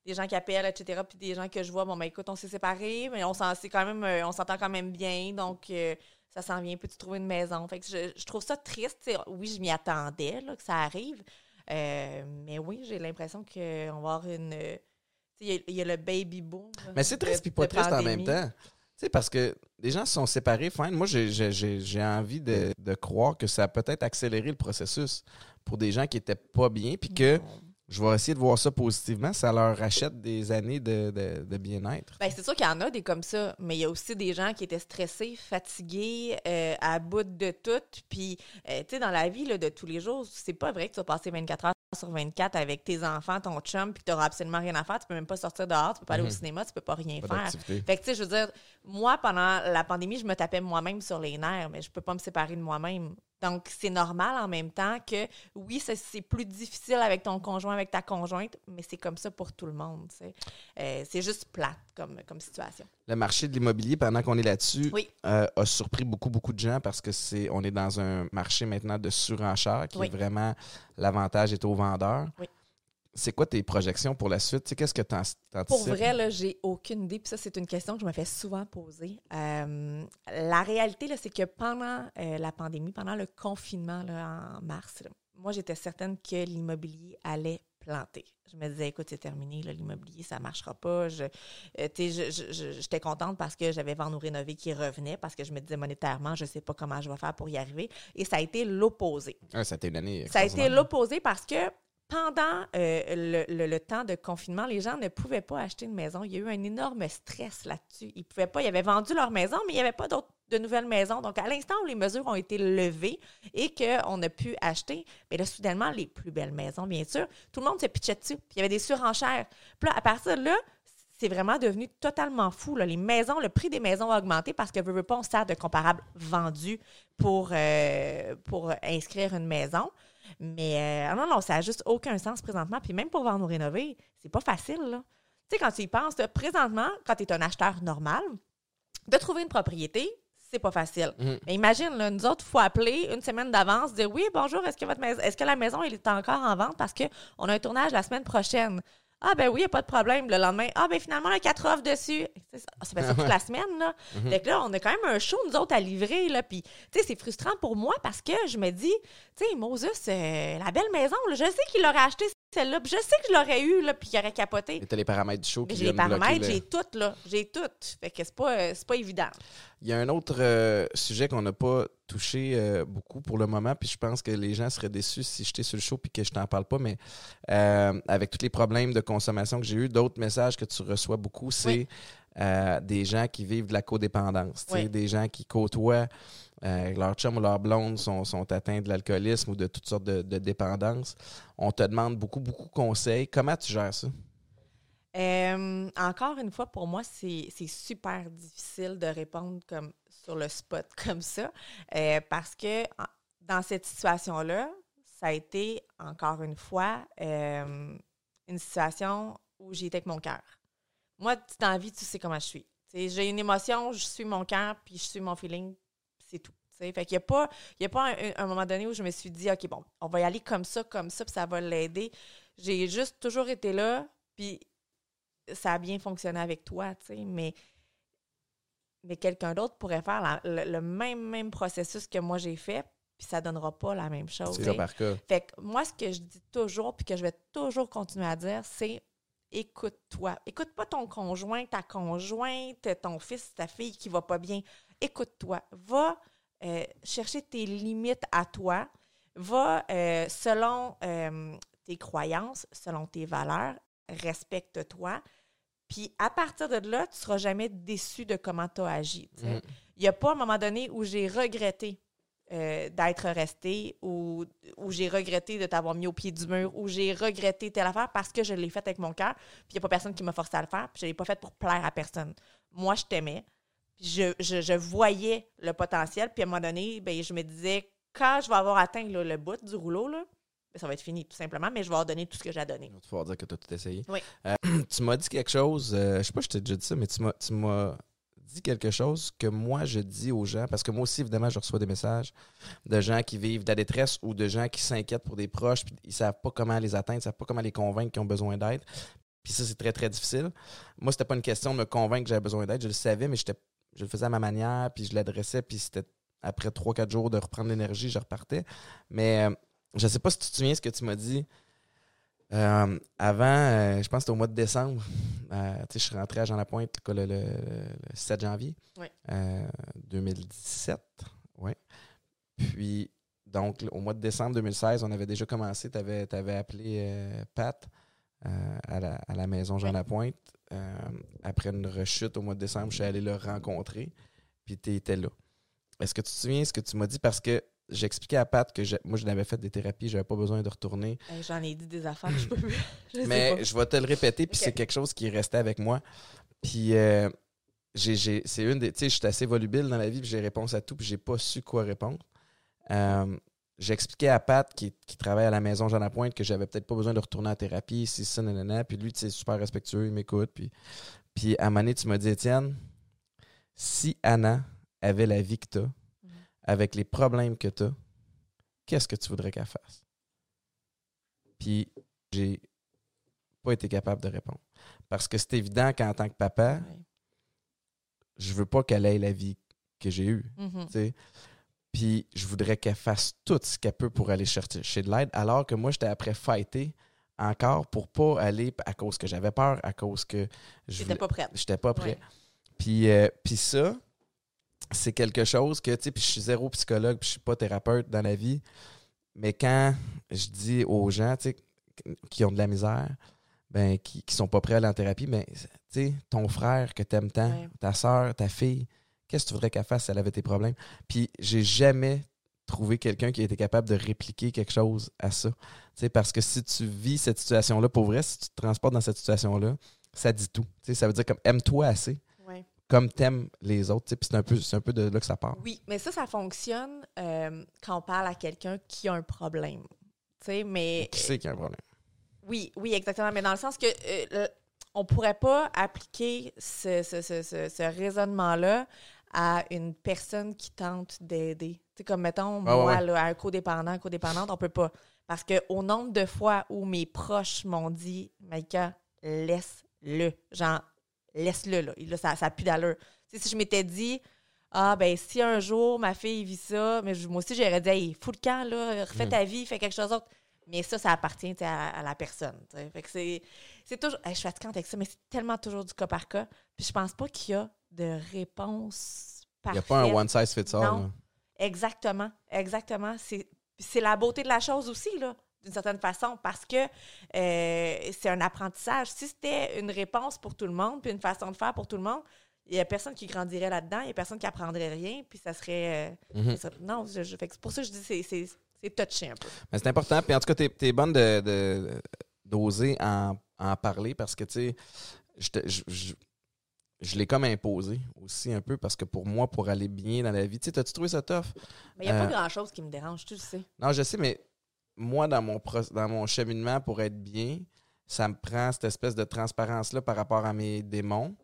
des gens qui appellent, etc., puis des gens que je vois, bon, ben écoute, on s'est séparés, mais on s'entend quand même, euh, on s'entend quand même bien, donc ça s'en vient, peux-tu trouver une maison? Fait que je, trouve ça triste. Oui, je m'y attendais là, que ça arrive. Euh, mais oui, j'ai l'impression qu'on va avoir une. Il y, a le baby boom. Mais c'est triste et pas triste en même temps. sais, parce que les gens se sont séparés. moi, j'ai envie de, croire que ça a peut-être accéléré le processus pour des gens qui n'étaient pas bien, puis que je vais essayer de voir ça positivement. Ça leur rachète des années de, bien-être. Bien, c'est sûr qu'il y en a des comme ça, mais il y a aussi des gens qui étaient stressés, fatigués, euh, à bout de tout. Puis, euh, tu sais, dans la vie là, de tous les jours, c'est pas vrai que tu vas passer 24 heures sur 24 avec tes enfants, ton chum, puis tu n'auras absolument rien à faire. Tu peux même pas sortir dehors, tu peux pas aller au mhm. cinéma, tu peux pas rien faire. Fait que, tu sais, je veux dire, moi, pendant la pandémie, je me tapais moi-même sur les nerfs, mais je peux pas me séparer de moi-même. Donc, c'est normal en même temps que, oui, c'est plus difficile avec ton conjoint, avec ta conjointe, mais c'est comme ça pour tout le monde. Euh, c'est juste plate comme, comme situation. Le marché de l'immobilier, pendant qu'on est là-dessus, euh, a surpris beaucoup, beaucoup de gens parce que c'est on est dans un marché maintenant de surenchère qui est vraiment l'avantage est au vendeur. Oui c'est quoi tes projections pour la suite? Qu'est-ce que tu anticipes? Pour vrai, là, j'ai aucune idée. Puis ça, c'est une question que je me fais souvent poser. Euh, la réalité, c'est que pendant euh, la pandémie, pendant le confinement là, en mars, moi, j'étais certaine que l'immobilier allait planter. Je me disais, écoute, c'est terminé, l'immobilier, ça ne marchera pas. Je, euh, j'étais contente parce que j'avais Vendre ou rénover qui revenait, parce que je me disais monétairement, je ne sais pas comment je vais faire pour y arriver. Et ça a été l'opposé. Ah, ça a été une année. Ça a été l'opposé parce que pendant euh, le, temps de confinement, les gens ne pouvaient pas acheter une maison. Il y a eu un énorme stress là-dessus. Ils pouvaient pas. Ils avaient vendu leur maison, mais il n'y avait pas d'autres de nouvelles maisons. Donc, à l'instant où les mesures ont été levées et qu'on a pu acheter, mais là, soudainement, les plus belles maisons, bien sûr, tout le monde se pitchait dessus. Il y avait des surenchères. Puis là, à partir de là, c'est vraiment devenu totalement fou. Les maisons, le prix des maisons a augmenté parce que veut, veut pas, on sert de comparables vendus euh, pour inscrire une maison. Mais euh, non, non, ça n'a juste aucun sens présentement. Puis même pour vendre ou rénover, c'est pas facile. Là. Tu sais, quand tu y penses, présentement, quand tu es un acheteur normal, de trouver une propriété, c'est pas facile. Mm-hmm. Mais imagine, là, nous autres, il faut appeler une semaine d'avance, dire oui, bonjour, est-ce que votre maison, est-ce que la maison est encore en vente parce qu'on a un tournage la semaine prochaine? Ah, ben oui, il n'y a pas de problème. Le lendemain, ah, ben finalement, il y a quatre offres dessus. Ça fait ça toute la semaine, là. Mhm. Fait que là, on a quand même un show, nous autres, à livrer, là. Puis, tu sais, c'est frustrant pour moi parce que je me dis, tu sais, Moses, euh, la belle maison, je sais qu'il l'aurait acheté celle-là. Je sais que je l'aurais eu, là, puis qu'il aurait capoté. T'as les paramètres du show qui J'ai les paramètres, j'ai tout, là. J'ai tout. Fait que c'est pas, euh, pas évident. Il y a un autre euh, sujet qu'on n'a pas touché euh, beaucoup pour le moment, puis je pense que les gens seraient déçus si j'étais sur le show puis que je t'en parle pas, mais avec tous les problèmes de consommation que j'ai eu, d'autres messages que tu reçois beaucoup, c'est des gens qui vivent de la codépendance, des gens qui côtoient euh, leur chum ou leur blonde sont, sont atteints de l'alcoolisme ou de toutes sortes de, dépendances. On te demande beaucoup, beaucoup de conseils. Comment tu gères ça? Euh, encore une fois, pour moi, c'est super difficile de répondre comme sur le spot comme ça, euh, parce que dans cette situation-là, ça a été encore une fois une situation où j'étais avec mon cœur. Moi, dans la vie, tu sais comment je suis. J'ai une émotion, je suis mon cœur, puis je suis mon feeling, c'est tout. tu sais. Fait qu'il n'y a pas, il y a pas un, un moment donné où je me suis dit, OK, bon, on va y aller comme ça, comme ça, puis ça va l'aider. J'ai juste toujours été là, puis ça a bien fonctionné avec toi, tu sais, mais, mais quelqu'un d'autre pourrait faire la- le, le même, même processus que moi j'ai fait, puis ça donnera pas la même chose. C'est par cas. Fait que moi, ce que je dis toujours, puis que je vais toujours continuer à dire, c'est écoute-toi. Écoute pas ton conjoint, ta conjointe, ton fils, ta fille qui va pas bien. Écoute-toi. Va euh, chercher tes limites à toi. Va euh, selon euh, tes croyances, selon tes valeurs. Respecte-toi. Puis à partir de là, tu seras jamais déçu de comment tu as agi. Mhm. Il n'y a pas un moment donné où j'ai regretté euh, d'être resté ou où j'ai regretté de t'avoir mis au pied du mur ou j'ai regretté telle affaire parce que je l'ai fait avec mon cœur puis il n'y a pas personne qui m'a forcé à le faire puis je l'ai pas fait pour plaire à personne. Moi, je t'aimais. Puis Je, je, je voyais le potentiel puis à un moment donné, ben, je me disais quand je vais avoir atteint là, le bout du rouleau, là, ben, ça va être fini tout simplement, mais je vais avoir donné tout ce que j'ai à donner. Il va falloir dire que tu as tout essayé. Oui. Euh, tu m'as dit quelque chose, euh, je sais pas si je t'ai déjà dit ça, mais tu m'as, tu m'as dit quelque chose que moi je dis aux gens, parce que moi aussi, évidemment, je reçois des messages de gens qui vivent de la détresse ou de gens qui s'inquiètent pour des proches, puis ils savent pas comment les atteindre, ils savent pas comment les convaincre qu'ils ont besoin d'aide. Puis ça, c'est très, très difficile. Moi, c'était pas une question de me convaincre que j'avais besoin d'aide, je le savais, mais j'étais, je le faisais à ma manière, puis je l'adressais, puis c'était après 3-4 jours de reprendre l'énergie, je repartais. Mais euh, je sais pas si tu te souviens ce que tu m'as dit. Euh, avant, euh, je pense que c'était au mois de décembre. Euh, je suis rentré à Jean Lapointe quoi, le, le- le 7 janvier euh, 2017. Ouais. Puis, donc, au mois de décembre 2016, on avait déjà commencé. Tu avais, appelé Pat à, la, à la maison Jean. Lapointe. Euh, après une rechute au mois de décembre, je suis allé le rencontrer. Puis, tu étais là. Est-ce que tu te souviens ce que tu m'as dit? Parce que j'expliquais à Pat que je- moi, je n'avais fait des thérapies, je n'avais pas besoin de retourner. Hey, J'en ai dit des affaires, je peux plus. Je sais Mais pas. je vais te le répéter, puis c'est quelque chose qui est resté avec moi. Puis euh, c'est une des. Tu sais, je suis assez volubile dans la vie, puis j'ai réponse à tout, puis j'ai pas su quoi répondre. Euh, J'expliquais à Pat, qui, qui travaille à la maison Jean Lapointe, que j'avais peut-être pas besoin de retourner en thérapie, si ça, nanana. Puis lui, tu sais, super respectueux, il m'écoute. Puis, puis à donné, tu m'as dit, Étienne, si Anna avait la vie que tu Mhm. avec les problèmes que tu qu'est-ce que tu voudrais qu'elle fasse? Puis j'ai pas été capable de répondre. Parce que c'est évident qu'en tant que papa, Ouais. je veux pas qu'elle ait la vie que j'ai eue. Tu sais. Puis je voudrais qu'elle fasse tout ce qu'elle peut pour aller chercher de l'aide, alors que moi, j'étais après fighter encore pour pas aller à cause que j'avais peur, à cause que je J'étais voulais- pas prête. j'étais pas prêt. Ouais. Puis, euh, puis ça, c'est quelque chose que, tu sais, puis je suis zéro psychologue, puis je suis pas thérapeute dans la vie, mais quand je dis aux gens, tu sais, qui ont de la misère, ben, qui, qui sont pas prêts à aller en thérapie, mais, tu sais, ton frère que t'aimes tant, Ouais. ta soeur, ta fille, qu'est-ce que tu voudrais qu'elle fasse si elle avait tes problèmes? Puis j'ai jamais trouvé quelqu'un qui été capable de répliquer quelque chose à ça. Parce que si tu vis cette situation-là, pour vrai, si tu te transportes dans cette situation-là, ça dit tout. Ça veut dire comme aime-toi assez, comme t'aimes les autres. c'est un, peu, un peu de là que ça part. Oui, mais ça, ça fonctionne euh, quand on parle à quelqu'un qui a un problème. Tu sais, mais. Qui sait qu'il y a un problème? Oui, oui, exactement. Mais dans le sens que euh, on pourrait pas appliquer ce, ce- ce- ce- ce raisonnement-là à une personne qui tente d'aider. Tu sais, comme mettons, Ah, moi, ouais. là, un codépendant, codépendante, on peut pas. Parce que au nombre de fois où mes proches m'ont dit, Maïka, laisse-le. Genre, laisse-le, là. Là, ça plus d'allure. Si je m'étais dit, ah, ben, si un jour ma fille vit ça, mais moi aussi, j'aurais dit, hey, fous le camp, là, refais Mm. ta vie, fais quelque chose d'autre. Mais ça, ça appartient à, à la personne. Fait que c'est, c'est toujours. Hey, je suis fatigante avec ça, mais c'est tellement toujours du cas par cas. Puis je pense pas qu'il y a de réponse Il n'y a pas un one size fits all. Non. là. Exactement, exactement. C'est, la beauté de la chose aussi, là, d'une certaine façon, parce que euh, c'est un apprentissage. Si c'était une réponse pour tout le monde, puis une façon de faire pour tout le monde, il n'y a personne qui grandirait là-dedans, il n'y a personne qui apprendrait rien, puis ça serait. euh, Mhm. ça serait- non, je, je- fait que c'est pour ça que je dis c'est, c'est, touché un peu. Mais c'est important. Puis en tout cas, tu es, bonne de, de- d'oser en en parler parce que, tu sais, je, je, je l'ai comme imposé aussi un peu parce que pour moi, pour aller bien dans la vie, tu sais, t'as-tu trouvé ça tough? Mais il n'y a Euh, pas grand-chose qui me dérange, tu le sais. Non, je sais, mais moi, dans mon, dans mon cheminement pour être bien, ça me prend cette espèce de transparence-là par rapport à mes démons.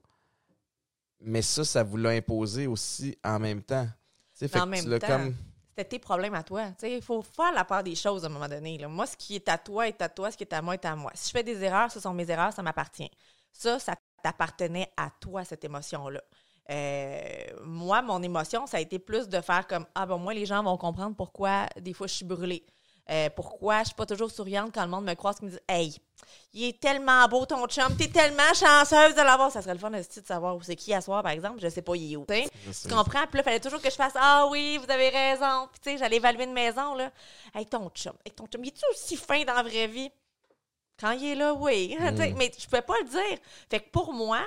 Mais ça, ça vous l'a imposé aussi en même temps. Fait En même tu temps. comme. C'était tes problèmes à toi. Tu sais, Il faut faire la part des choses à un moment donné. là. Moi, ce qui est à toi est à toi, ce qui est à moi est à moi. Si je fais des erreurs, ce sont mes erreurs, ça m'appartient. Ça, ça t'appartenait à toi, cette émotion-là. Euh, moi, mon émotion, ça a été plus de faire comme Ah, bon, moi, les gens vont comprendre pourquoi des fois je suis brûlée. Euh, pourquoi je suis pas toujours souriante quand le monde me croise et me dit Hey, il est tellement beau ton chum, t'es tellement chanceuse de l'avoir. Ça serait le fun de, de savoir où c'est qui à soir, par exemple. Je sais pas, il est où. tu comprends? Puis là, il fallait toujours que je fasse Ah oui, vous avez raison. Puis tu sais, j'allais évaluer une maison, là. Hey, ton chum, hey, ton chum, il est-tu aussi fin dans la vraie vie? Quand il est là, oui. Sais, Mais je pouvais pas le dire. Fait que pour moi,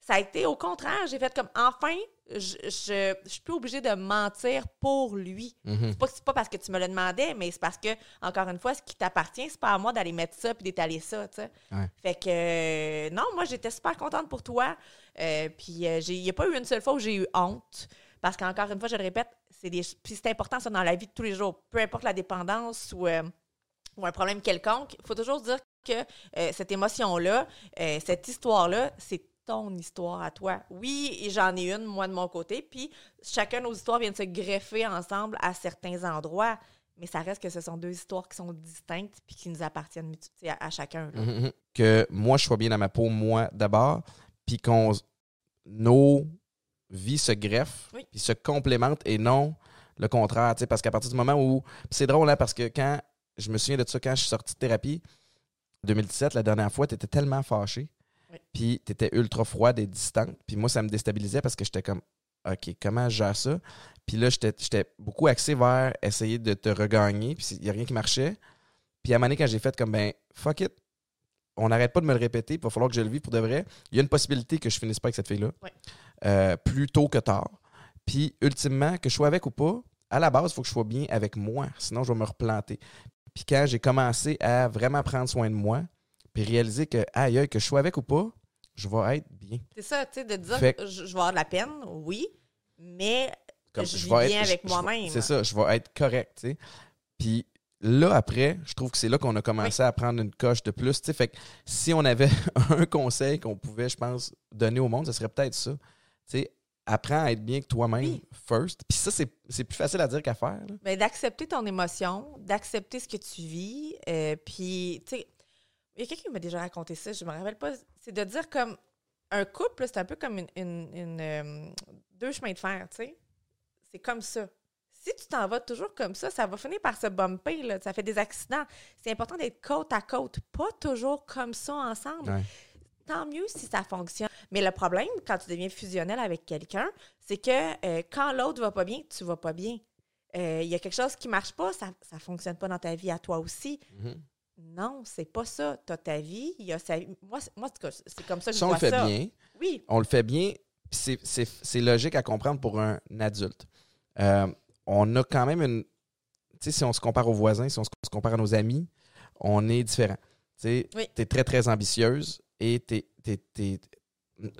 ça a été au contraire. J'ai fait comme enfin, je, je, je suis plus obligée de mentir pour lui. Mhm. C'est pas, c'est pas parce que tu me le demandais, mais c'est parce que, encore une fois, ce qui t'appartient, c'est pas à moi d'aller mettre ça puis d'étaler ça, tu sais. Ouais. Fait que, euh, non, moi, j'étais super contente pour toi. Euh, puis, euh, j'ai- il n'y a pas eu une seule fois où j'ai eu honte. Parce qu'encore une fois, je le répète, c'est des, puis c'est important, ça, dans la vie de tous les jours. Peu importe la dépendance ou, euh, ou un problème quelconque, il faut toujours dire que euh, cette émotion-là, euh, cette histoire-là, c'est ton histoire à toi. Oui, et j'en ai une, moi, de mon côté, puis chacun nos histoires viennent se greffer ensemble à certains endroits, mais ça reste que ce sont deux histoires qui sont distinctes puis qui nous appartiennent à, à chacun. là. Mhm. Que moi, je sois bien dans ma peau, moi, d'abord, puis qu'on nos vies se greffent, Oui. puis se complémentent et non le contraire. tu sais, Parce qu'à partir du moment où. puis c'est drôle, hein, parce que quand. Je me souviens de ça quand je suis sorti de thérapie, 2017, la dernière fois, tu étais tellement fâché, Oui. puis tu étais ultra froide et distante. Puis moi, ça me déstabilisait parce que j'étais comme. OK, comment je gère ça? Puis là, j'étais beaucoup axé vers essayer de te regagner, puis il n'y a rien qui marchait. Puis à un moment donné, quand j'ai fait comme, ben, fuck it, on n'arrête pas de me le répéter, il va falloir que je le vive pour de vrai. Il y a une possibilité que je finisse pas avec cette fille-là, Ouais. euh, plus tôt que tard. Puis, ultimement, que je sois avec ou pas, à la base, il faut que je sois bien avec moi, sinon je vais me replanter. Puis quand j'ai commencé à vraiment prendre soin de moi, puis réaliser que, aïe, aïe, que je sois avec ou pas, je vais être bien. C'est ça, tu sais, de dire Fait- que je, vais avoir de la peine, oui, mais Comme je, je vais bien être- avec moi-même. C'est ça, je vais être correct, tu sais. Puis là, après, je trouve que c'est là qu'on a commencé à prendre une coche de plus, tu sais. Fait que si on avait un conseil qu'on pouvait, je pense, donner au monde, ce serait peut-être ça. Tu sais, apprends à être bien que toi-même, Oui. first. Puis ça, c'est plus facile à dire qu'à faire, là. Ben, d'accepter ton émotion, d'accepter ce que tu vis. euh, puis, tu sais, il y a quelqu'un qui m'a déjà raconté ça, je me rappelle pas. C'est de dire comme un couple, c'est un peu comme une, une- une, euh, deux chemins de fer, tu sais. C'est comme ça. Si tu t'en vas toujours comme ça, ça va finir par se bumper, là. Ça fait des accidents. C'est important d'être côte à côte, pas toujours comme ça ensemble. Ouais. Tant mieux si ça fonctionne. Mais le problème, quand tu deviens fusionnel avec quelqu'un, c'est que euh, quand l'autre va pas bien, tu vas pas bien. Euh, Il y a quelque chose qui marche pas, ça ne fonctionne pas dans ta vie à toi aussi. Mhm. Non, c'est pas ça. Tu as ta vie, il y a sa vie. Moi, c'est- moi c'est comme ça que Si je on vois le fait ça. bien, Oui, on le fait bien, c'est- c'est c'est logique à comprendre pour un adulte. Euh, on a quand même une. Tu sais, si on se compare aux voisins, si on se compare à nos amis, on est différent. Tu Oui. es très, très ambitieuse et t'es- t'es- t'es-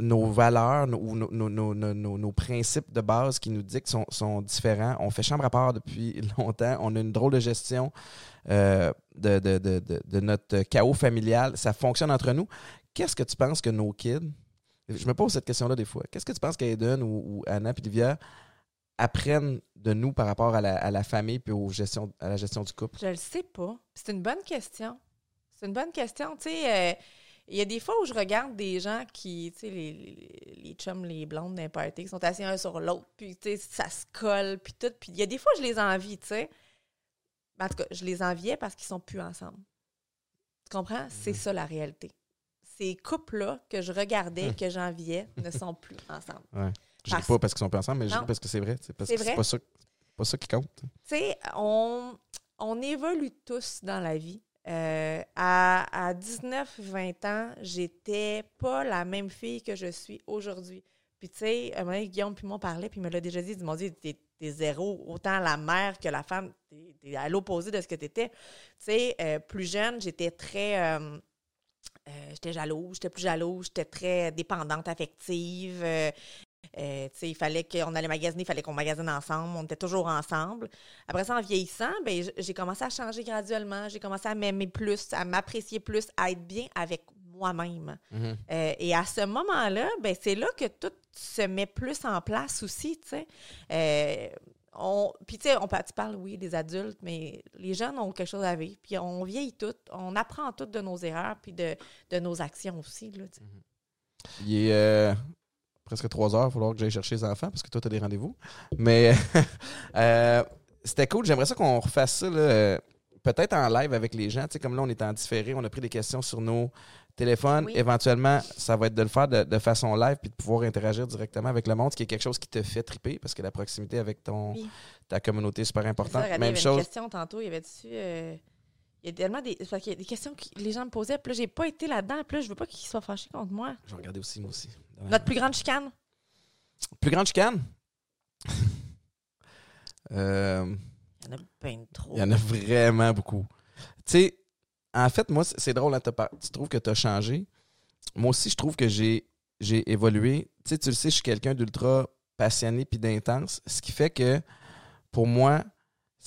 nos valeurs nos- ou nos, nos- nos- principes de base qui nous dictent sont, sont différents. On fait chambre à part depuis longtemps. On a une drôle de gestion euh, de, de- de- de- notre chaos familial. Ça fonctionne entre nous. Qu'est-ce que tu penses que nos kids je me pose cette question-là des fois. Qu'est-ce que tu penses qu'Aiden ou, Anna et Livia apprennent de nous par rapport à la, à la famille et à la gestion du couple? je le sais pas. C'est une bonne question. C'est une bonne question. Tu sais, euh, il y a des fois où je regarde des gens qui, tu sais, les, les, les chums, les blondes d'un party, qui sont assis un sur l'autre, puis tu sais, ça se colle, puis tout. Puis il y a des fois, je les envie, tu sais. En tout cas, je les enviais parce qu'ils sont plus ensemble. Tu comprends? C'est ça la réalité. Ces couples-là que je regardais, Hum. que j'enviais, ne sont plus ensemble. Je dis Parce- pas parce qu'ils sont plus ensemble, mais je dis parce que c'est vrai. C'est parce C'est que c'est pas ça, pas ça qui compte. Tu sais, on, on évolue tous dans la vie. Euh, à, à 19-20 ans, j'étais pas la même fille que je suis aujourd'hui. Puis, tu sais, un moment Guillaume puis moi parlait, puis il me l'a déjà dit, il dit, t'es, t'es zéro, autant la mère que la femme, t'es, à l'opposé de ce que t'étais. Tu sais, euh, plus jeune, j'étais très... euh, j'étais jalouse, j'étais plus jalouse, j'étais très dépendante affective. Euh, il fallait qu'on allait magasiner, il fallait qu'on magasine ensemble, on était toujours ensemble. Après ça, en vieillissant, ben, j'ai commencé à changer graduellement, j'ai commencé à m'aimer plus, à m'apprécier plus, à être bien avec moi-même. Mhm. Euh, et à ce moment-là, ben, c'est là que tout se met plus en place aussi. Euh, on, puis, tu sais, on, tu parles, oui, des adultes, mais les jeunes ont quelque chose à vivre. Puis, on vieillit tout. On apprend tout de nos erreurs, puis de, de nos actions aussi, là, sais. Il est euh, presque trois heures, il va falloir que j'aille chercher les enfants parce que toi, tu as des rendez-vous. Mais euh, c'était cool. J'aimerais ça qu'on refasse ça, là, euh, peut-être en live avec les gens. Tu sais, comme là, on est en différé, on a pris des questions sur nos téléphones. Oui. Éventuellement, ça va être de le faire de, de façon live puis de pouvoir interagir directement avec le monde, ce qui est quelque chose qui te fait triper parce que la proximité avec ton Oui. ta communauté est super importante. Même avait une chose. question tantôt, il y avait dessus. euh, il y a tellement des. c'est parce qu'il y a des questions que les gens me posaient, puis là, j'ai pas été là-dedans, puis là, je veux pas qu'ils soient fâchés contre moi. Je vais regarder aussi, moi aussi. Notre plus grande chicane? Plus grande chicane? Euh, Il y en a bien trop. Il y en a vraiment beaucoup. Tu sais, en fait, moi, c'est drôle, hein, tu trouves que tu as changé. Moi aussi, je trouve que j'ai j'ai évolué. Tu sais, tu le sais, je suis quelqu'un d'ultra passionné puis d'intense, ce qui fait que pour moi,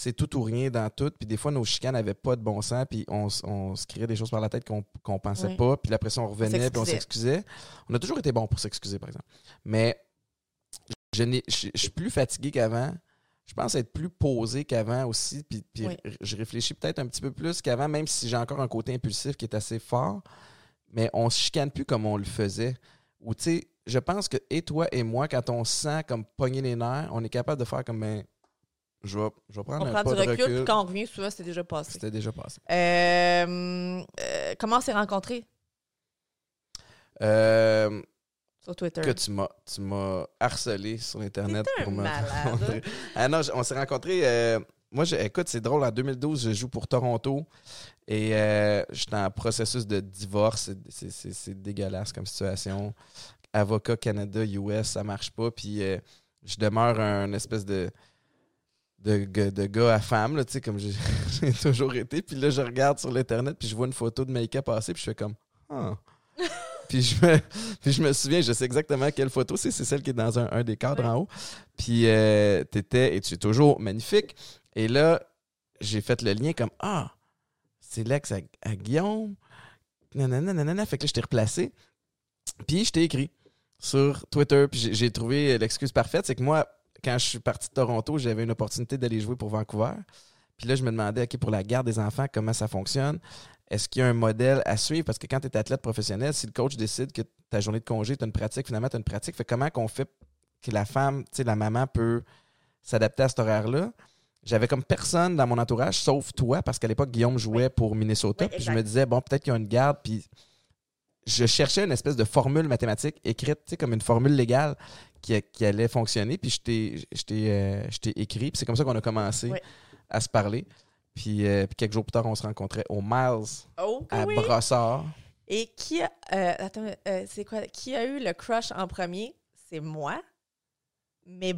c'est tout ou rien dans tout. Puis des fois, nos chicanes n'avaient pas de bon sens, puis on, on se criait des choses par la tête qu'on qu'on pensait Oui. pas, puis après ça, on revenait, puis on s'excusait. On a toujours été bon pour s'excuser, par exemple. Mais je, n'ai- je, je suis plus fatigué qu'avant. Je pense être plus posé qu'avant aussi, puis, puis Oui. r- je réfléchis peut-être un petit peu plus qu'avant, même si j'ai encore un côté impulsif qui est assez fort. Mais on se chicane plus comme on le faisait. Ou tu sais, je pense que et toi et moi, quand on se sent comme pogner les nerfs, on est capable de faire comme ben, je vais, je vais prendre On un prend pas du de recul, recul. puis quand on revient, souvent, c'était déjà passé. C'était déjà passé. Euh, euh, comment on s'est rencontrés? Euh, sur Twitter? que tu m'as tu m'as harcelé sur internet un pour me rencontrer. Ah non, on s'est rencontrés moi je- écoute, c'est drôle en 2012, je joue pour Toronto et j'étais en processus de divorce, C'est- c'est- c'est c'est dégueulasse comme situation. Avocat Canada US, ça marche pas puis je demeure un espèce de de, de gars à femme, là, tu sais, comme j'ai toujours été. Puis là, je regarde sur l'Internet, puis je vois une photo de Maïka passer, puis je fais comme, ah. puis, je me, puis je me souviens, je sais exactement quelle photo c'est. C'est celle qui est dans un, un des cadres Ouais. en haut. Puis euh, t'étais, et tu es toujours magnifique? Et là, j'ai fait le lien comme, ah, c'est l'ex à, à Guillaume. Nanana, nanana. Fait que là, je t'ai replacé. Puis je t'ai écrit sur Twitter. Puis j'ai trouvé l'excuse parfaite. C'est que moi, quand je suis parti de Toronto, j'avais une opportunité d'aller jouer pour Vancouver. Puis là, je me demandais, OK, pour la garde des enfants, comment ça fonctionne? Est-ce qu'il y a un modèle à suivre? Parce que quand tu es athlète professionnel, si le coach décide que ta journée de congé, tu as une pratique, finalement, tu as une pratique, fait comment qu'on fait que la femme, tu sais, la maman peut s'adapter à cet horaire-là? J'avais comme personne dans mon entourage, sauf toi, parce qu'à l'époque, Guillaume jouait pour Minnesota. Oui, puis je me disais, bon, peut-être qu'il y a une garde. Puis je cherchais une espèce de formule mathématique écrite, tu sais, comme une formule légale qui, qui allait fonctionner. Puis je t'ai, euh, écrit. Puis c'est comme ça qu'on a commencé Oui. à se parler. Puis, euh, puis quelques jours plus tard, on se rencontrait au Miles Oh, à oui. Brossard. Et qui a. euh, attends, euh, c'est quoi? Qui a eu le crush en premier? C'est moi. Mais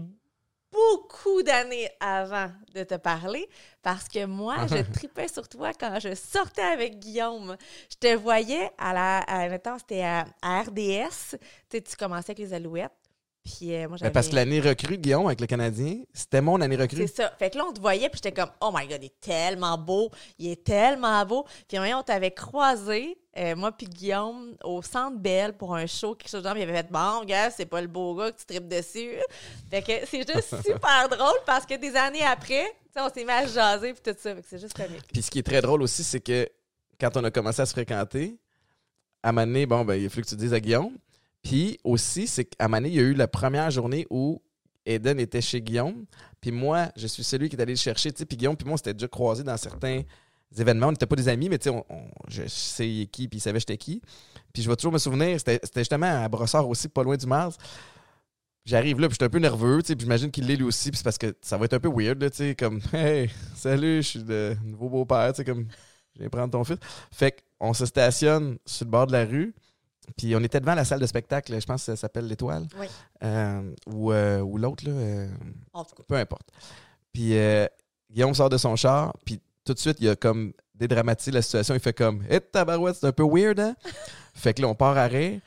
beaucoup d'années avant de te parler, parce que moi, je tripais sur toi quand je sortais avec Guillaume. Je te voyais à la. À, mettons, c'était à, à RDS. Tu sais, tu commençais avec les Alouettes. Puis euh, moi, Ben, j'avais. parce que l'année recrue, Guillaume, avec le Canadien, c'était mon année recrue. C'est ça. Fait que là, on te voyait, puis j'étais comme, oh my God, il est tellement beau, il est tellement beau. Puis moment, on t'avait croisé, euh, moi puis Guillaume, au Centre Belle pour un show, quelque chose de genre, puis il avait fait, bon, gars, c'est pas le beau gars que tu tripes dessus. Fait que c'est juste super drôle parce que des années après, on s'est mis à se jaser, puis tout ça. Fait que c'est juste comique. Puis ce qui est très drôle aussi, c'est que quand on a commencé à se fréquenter, à un moment donné, bon, ben, il a fallu que tu dises à Guillaume. Puis aussi, c'est qu'à donné, il y a eu la première journée où Eden était chez Guillaume. Puis moi, je suis celui qui est allé le chercher. tu sais. Puis Guillaume, puis moi, on s'était déjà croisés dans certains événements. On n'était pas des amis, mais tu sais, on- je sais qui, puis il savait j'étais qui. Puis je vais toujours me souvenir, c'était justement à Brossard aussi, pas loin du Mars. J'arrive là, puis j'étais un peu nerveux, tu sais, puis j'imagine qu'il l'est lui aussi, puis c'est parce que ça va être un peu weird, là, tu sais, comme « Hey, salut, je suis le nouveau beau-père », tu sais, comme « Je viens prendre ton fils ». Fait qu'on se stationne sur le bord de la rue, puis on était devant la salle de spectacle, je pense que ça s'appelle l'Étoile, Oui. euh, ou, euh, ou l'autre, là, euh, En tout cas. peu importe. Puis Guillaume sort de son char, puis tout de suite, il y a comme dédramatiser la situation. Il fait comme Hé, tabarouette, c'est un peu weird, hein? fait que là, on part à rire,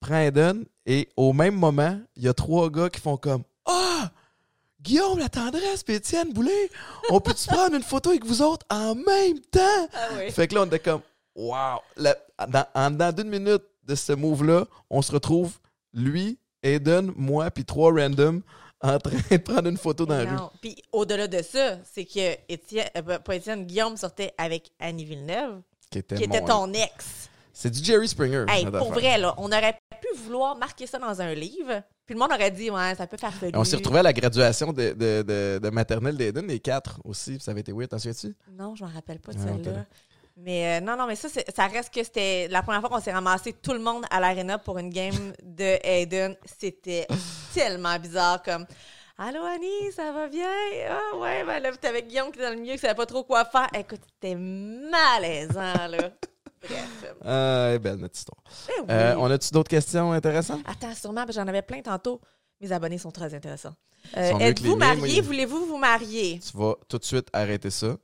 prend Eden, et au même moment, il y a trois gars qui font comme Ah! Guillaume, la tendresse, puis Étienne Boulay, on peut-tu prendre une photo avec vous autres en même temps? Ah oui. Fait que là, on était comme, wow! La- dans, en dedans d'une minute de ce move-là, on se retrouve, lui, Aiden, moi, puis trois randoms en train de prendre une photo dans la rue. Puis au-delà de ça, c'est que Étienne, euh, pas Étienne, Guillaume sortait avec Annie Villeneuve, Qui était, qui était mon- ton ex. C'est du Jerry Springer. Hey, pour vrai, là, on aurait pu vouloir marquer ça dans un livre, puis le monde aurait dit, ouais, ça peut faire felu. On s'est retrouvés à la graduation de, de, de, de maternelle d'Aiden, les quatre aussi. Ça avait été weird, t'en souviens-tu? Non, je m'en rappelle pas de Ouais, celle-là. Mais euh, non, non, mais ça, ça reste que c'était la première fois qu'on s'est ramassé tout le monde à l'arena pour une game de Aiden. C'était tellement bizarre comme Allô Annie, ça va bien? Ah ouais, ben là, t'es avec Guillaume qui est dans le milieu, qui savait pas trop quoi faire. Écoute, c'était malaisant, là. Bref. Ah, eh, belle notre histoire. Oui. Euh, on a-tu d'autres questions intéressantes? Attends, sûrement, j'en avais plein tantôt. Mes abonnés sont très intéressants. Euh, Êtes-vous marié? Voulez-vous vous marier? Tu vas tout de suite arrêter ça,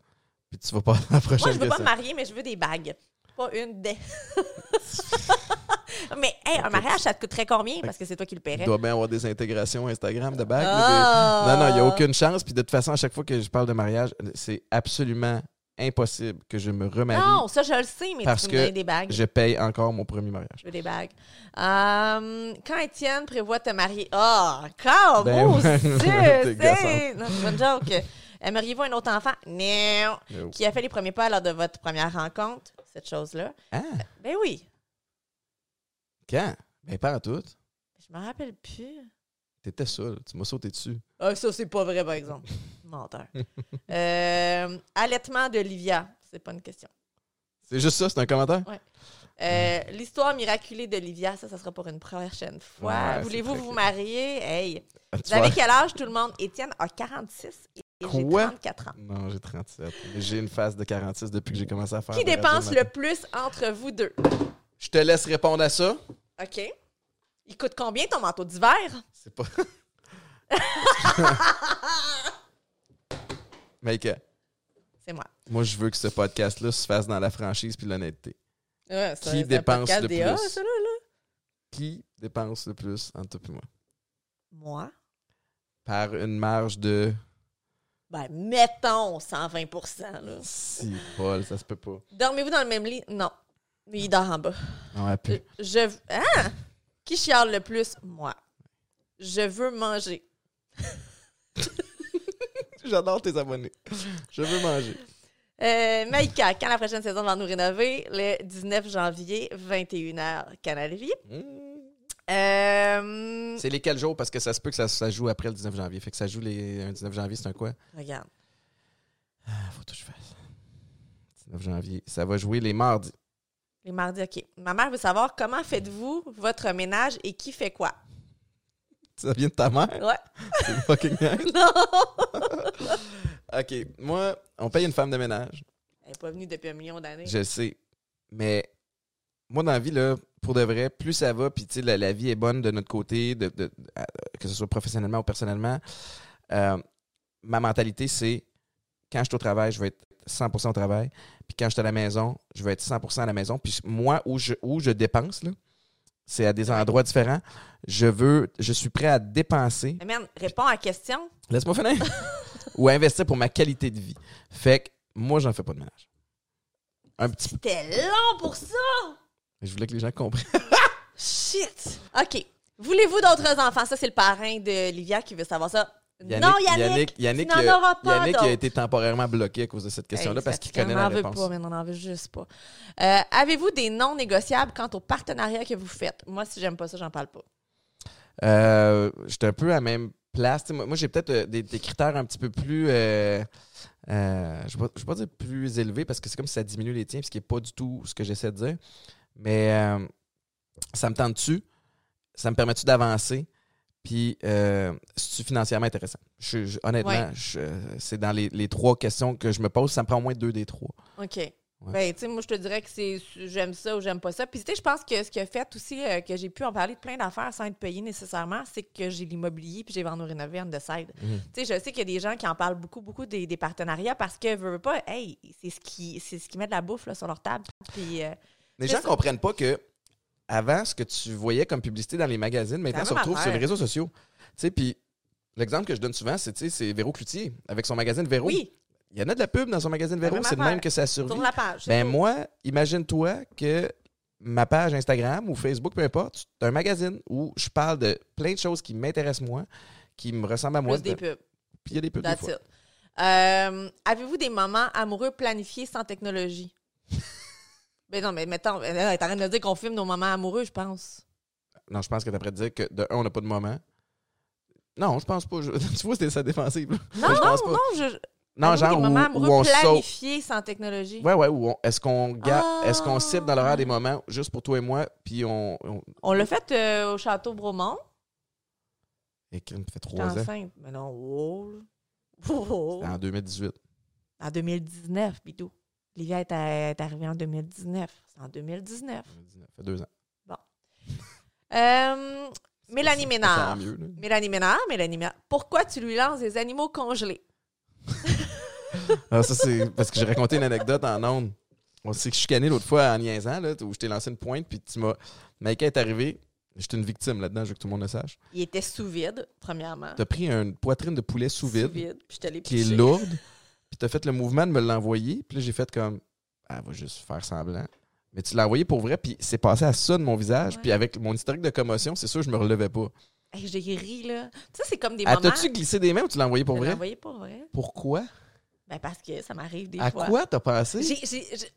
puis tu vas pas à la prochaine Moi, je veux pas me marier, mais je veux des bagues. Pas une, des. mais, hey, un mariage, ça te coûterait combien? Parce que c'est toi qui le Il paierais. doit bien avoir des intégrations Instagram de bagues. des- Ah! Non, non, il n'y a aucune chance. Puis de toute façon, à chaque fois que je parle de mariage, c'est absolument impossible que je me remarie. Non, ça, je le sais, mais Parce tu que me donner des bagues. Je paye encore mon premier mariage. Je veux des bagues. Euh, quand Étienne prévoit te marier? Ah, quand Ben ouais. c'est. Non, c'est une joke. Aimeriez-vous un autre enfant? Non. No. Qui a fait les premiers pas lors de votre première rencontre? Cette chose-là. Ah, Ben oui. quand? Ben, pas à tout. Je me rappelle plus. T'étais seul. Tu m'as sauté dessus. Ah, ça, c'est pas vrai, par exemple. Menteur. Euh, allaitement d'Olivia. C'est pas une question. C'est juste ça, c'est un commentaire? Euh, L'histoire miraculée d'Olivia, ça, ça sera pour une prochaine fois. Ouais, Voulez-vous vous marier? Hey. Tu Vous avez quel âge, tout le monde? Étienne a 46 et j'ai Quoi? 34 ans. Non, j'ai 37. Mais J'ai une phase de 46 depuis que j'ai commencé à faire. Qui dépense le plus entre vous deux? Je te laisse répondre à ça. OK. Il coûte combien ton manteau d'hiver? C'est pas. Maïka, C'est moi. moi, je veux que ce podcast-là se fasse dans la franchise puis l'honnêteté. Ouais, Qui dépense le DA, plus? ça, là, là? Qui dépense le plus entre toi et moi? Moi? Par une marge de. Ben, mettons 120 là. Si, Paul, ça se peut pas. Dormez-vous dans le même lit? Non. Il dort en bas. Non, elle peut. Je. Hein? Qui chiale le plus? Moi. Je veux manger. J'adore tes abonnés. Je veux manger. Euh, Maïka, quand la prochaine saison va nous rénover? Le 19 janvier, 21h, Canal Vie. Mmh. Euh, C'est lesquels jours? Parce que ça se peut que ça, ça joue après le 19 janvier. Fait que ça joue les, un 19 janvier, c'est un quoi? regarde. Ah, faut que je fasse. 19 janvier. Ça va jouer les mardis. Les mardis, OK. Ma mère veut savoir comment faites-vous votre ménage et qui fait quoi? Ça vient de ta mère? Ouais. C'est fucking nice. Non! OK. Moi, on paye une femme de ménage. Elle n'est pas venue depuis un million d'années. Je sais. Mais moi, dans la vie, là, pour de vrai, plus ça va, puis tu sais, la, la vie est bonne de notre côté, de, de- à- que ce soit professionnellement ou personnellement, euh, ma mentalité, c'est quand je suis au travail, je vais être 100% au travail. Puis quand je suis à la maison, je vais être 100% à la maison. Puis moi, où je, où je dépense, là, c'est à des endroits différents. Je veux, je suis prêt à dépenser. Mais man, réponds à la question. Laisse-moi finir. ou à investir pour ma qualité de vie. Fait que moi, j'en fais pas de ménage. Un petit. C'était long pour ça! Je voulais que les gens comprennent. Shit! OK. Voulez-vous d'autres enfants? Ça, c'est le parrain de Livia qui veut savoir ça. non, Yannick! Yannick, tu n'en euh, auras pas Yannick a été temporairement bloqué à cause de cette question-là parce qu'il connaît n'en la réponse. pas, mais on n'en veut juste pas. Euh, Avez-vous des non négociables quant au partenariat que vous faites? Moi, si j'aime pas ça, j'en parle pas. Euh, J'étais un peu à la même place. Moi, moi, j'ai peut-être euh, des, des critères un petit peu plus. je ne vais pas dire plus élevés parce que c'est comme si ça diminue les tiens, ce qui n'est pas du tout ce que j'essaie de dire. Mais euh, ça me tente-tu? Ça me permet-tu d'avancer? Puis, euh, c'est-tu financièrement intéressant? Je- je- honnêtement, Ouais. je- c'est dans les, les trois questions que je me pose. Ça me prend au moins deux des trois. OK. Ouais. Ben, tu sais, moi, je te dirais que c'est j'aime ça ou j'aime pas ça. Puis, tu sais, je pense que ce qui a fait aussi euh, que j'ai pu en parler de plein d'affaires sans être payé nécessairement, c'est que j'ai l'immobilier puis j'ai vendu rénové on the side. Mhm. Tu sais, je sais qu'il y a des gens qui en parlent beaucoup, beaucoup des, des partenariats parce que, veux pas, hey, c'est ce qui, c'est ce qui met de la bouffe là, sur leur table. Puis, euh, Les gens ça. comprennent pas que avant, ce que tu voyais comme publicité dans les magazines, maintenant, la se retrouve sur les réseaux sociaux. Tu sais, puis l'exemple que je donne souvent, c'est, Véro Cloutier, avec son magazine Véro. oui, Il y en a de la pub dans son magazine Véro, c'est le même que ça survit. tourne la page. Ben tout. moi, imagine-toi que ma page Instagram ou Facebook, peu importe, c'est un magazine où je parle de plein de choses qui m'intéressent moi, qui me ressemblent à moi. Plus des pubs. Puis il y a des pubs des That's fois. it. Euh, Avez-vous des moments amoureux planifiés sans technologie? Ben non, mais mettons, là, t'es train de dire qu'on filme nos moments amoureux, je pense. Non, je pense que t'as dire que de un, on n'a pas de moment. Non, je pense pas. Je- tu vois, c'était sa défensive. Non, je non, pas. non, je. Non, genre où, où on saute. planifiés sans technologie. Ouais, ouais, où on- est-ce qu'on Ah. est-ce qu'on cible dans l'horaire des moments juste pour toi et moi, puis on. on... On l'a fait euh, au Château Bromont. Et ça fait trois ans. enceinte. Mais non, wow. Wow. C'était en 2018. En 2019, bidou. Livia est, est arrivée en 2019. C'est en 2019. 2019, Ça fait deux ans. Euh, Mélanie Ménard. mieux. Mélanie Ménard, Mélanie Ménard. Pourquoi tu lui lances des animaux congelés? Ah, ça, c'est parce que j'ai raconté une anecdote en ondes. On s'est chicané l'autre fois en niaisant, là, où je t'ai lancé une pointe, puis tu m'as. Maïka est arrivé. J'étais une victime là-dedans, je veux que tout le monde le sache. Il était sous vide, premièrement. T'as pris une poitrine de poulet sous vide, puis je te l'ai qui est lourde, puis t'as fait le mouvement de me l'envoyer, puis là, j'ai fait comme. Ah, elle va juste faire semblant. Mais tu l'as envoyé pour vrai, puis c'est passé à ça de mon visage, puis avec mon historique de commotion, c'est sûr que je me relevais pas. Hey, J'ai ri, là. Ça, c'est comme des Ah, moments... t'as-tu glissé des mains ou tu l'as envoyé pour Je l'ai vrai? envoyé pour vrai. Pourquoi? Ben, parce que ça m'arrive des à fois. quoi t'as pensé? J'ai- j'ai- j'ai-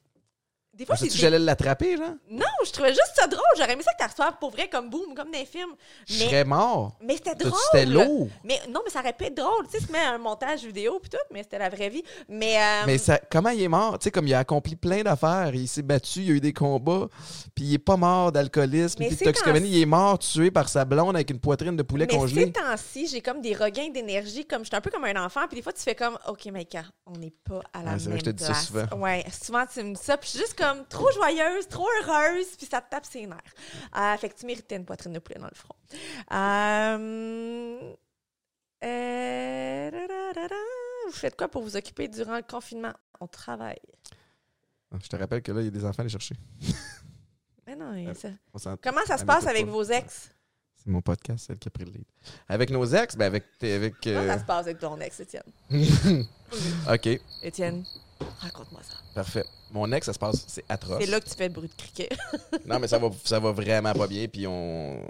Des fois, Pensais-tu j'ai j'allais l'attraper, genre? Non, je trouvais juste ça drôle. J'aurais aimé ça que tu reçoives pour vrai, comme boum, comme dans les films. Je Mais, serais mort. mais c'était drôle. C'était lourd. Mais non, mais ça aurait pu être drôle. Tu sais, mets un montage vidéo puis tout, mais c'était la vraie vie. Mais, euh, Mais ça, comment il est mort? Tu sais, comme il a accompli plein d'affaires, il s'est battu, il y a eu des combats, puis il est pas mort d'alcoolisme, puis de toxicomanie, il est mort tué par sa blonde avec une poitrine de poulet mais congelé. ces temps-ci, j'ai comme des regains d'énergie, comme je suis un peu comme un enfant, puis des fois tu fais comme OK, Maïka, on n'est pas à la c'est même vrai, je te dis ça place. souvent. Ouais, souvent tu me dis ça, puis juste comme trop joyeuse, trop heureuse, puis ça te tape ses nerfs. Euh, fait que tu méritais une poitrine de poulet dans le front. Euh, euh. Vous faites quoi pour vous occuper durant le confinement? On travaille. Je te rappelle que là, il y a des enfants à aller chercher. Mais non, Comment ça se passe avec vos ex? C'est mon podcast, celle qui a pris le lead. Avec nos ex, ben avec. avec Comment ça se passe avec ton ex, Étienne? OK, Étienne, raconte-moi ça. parfait. Mon ex, ça se passe, c'est atroce. C'est là que tu fais le bruit de criquet. Non, mais ça va, ça va vraiment pas bien, puis on.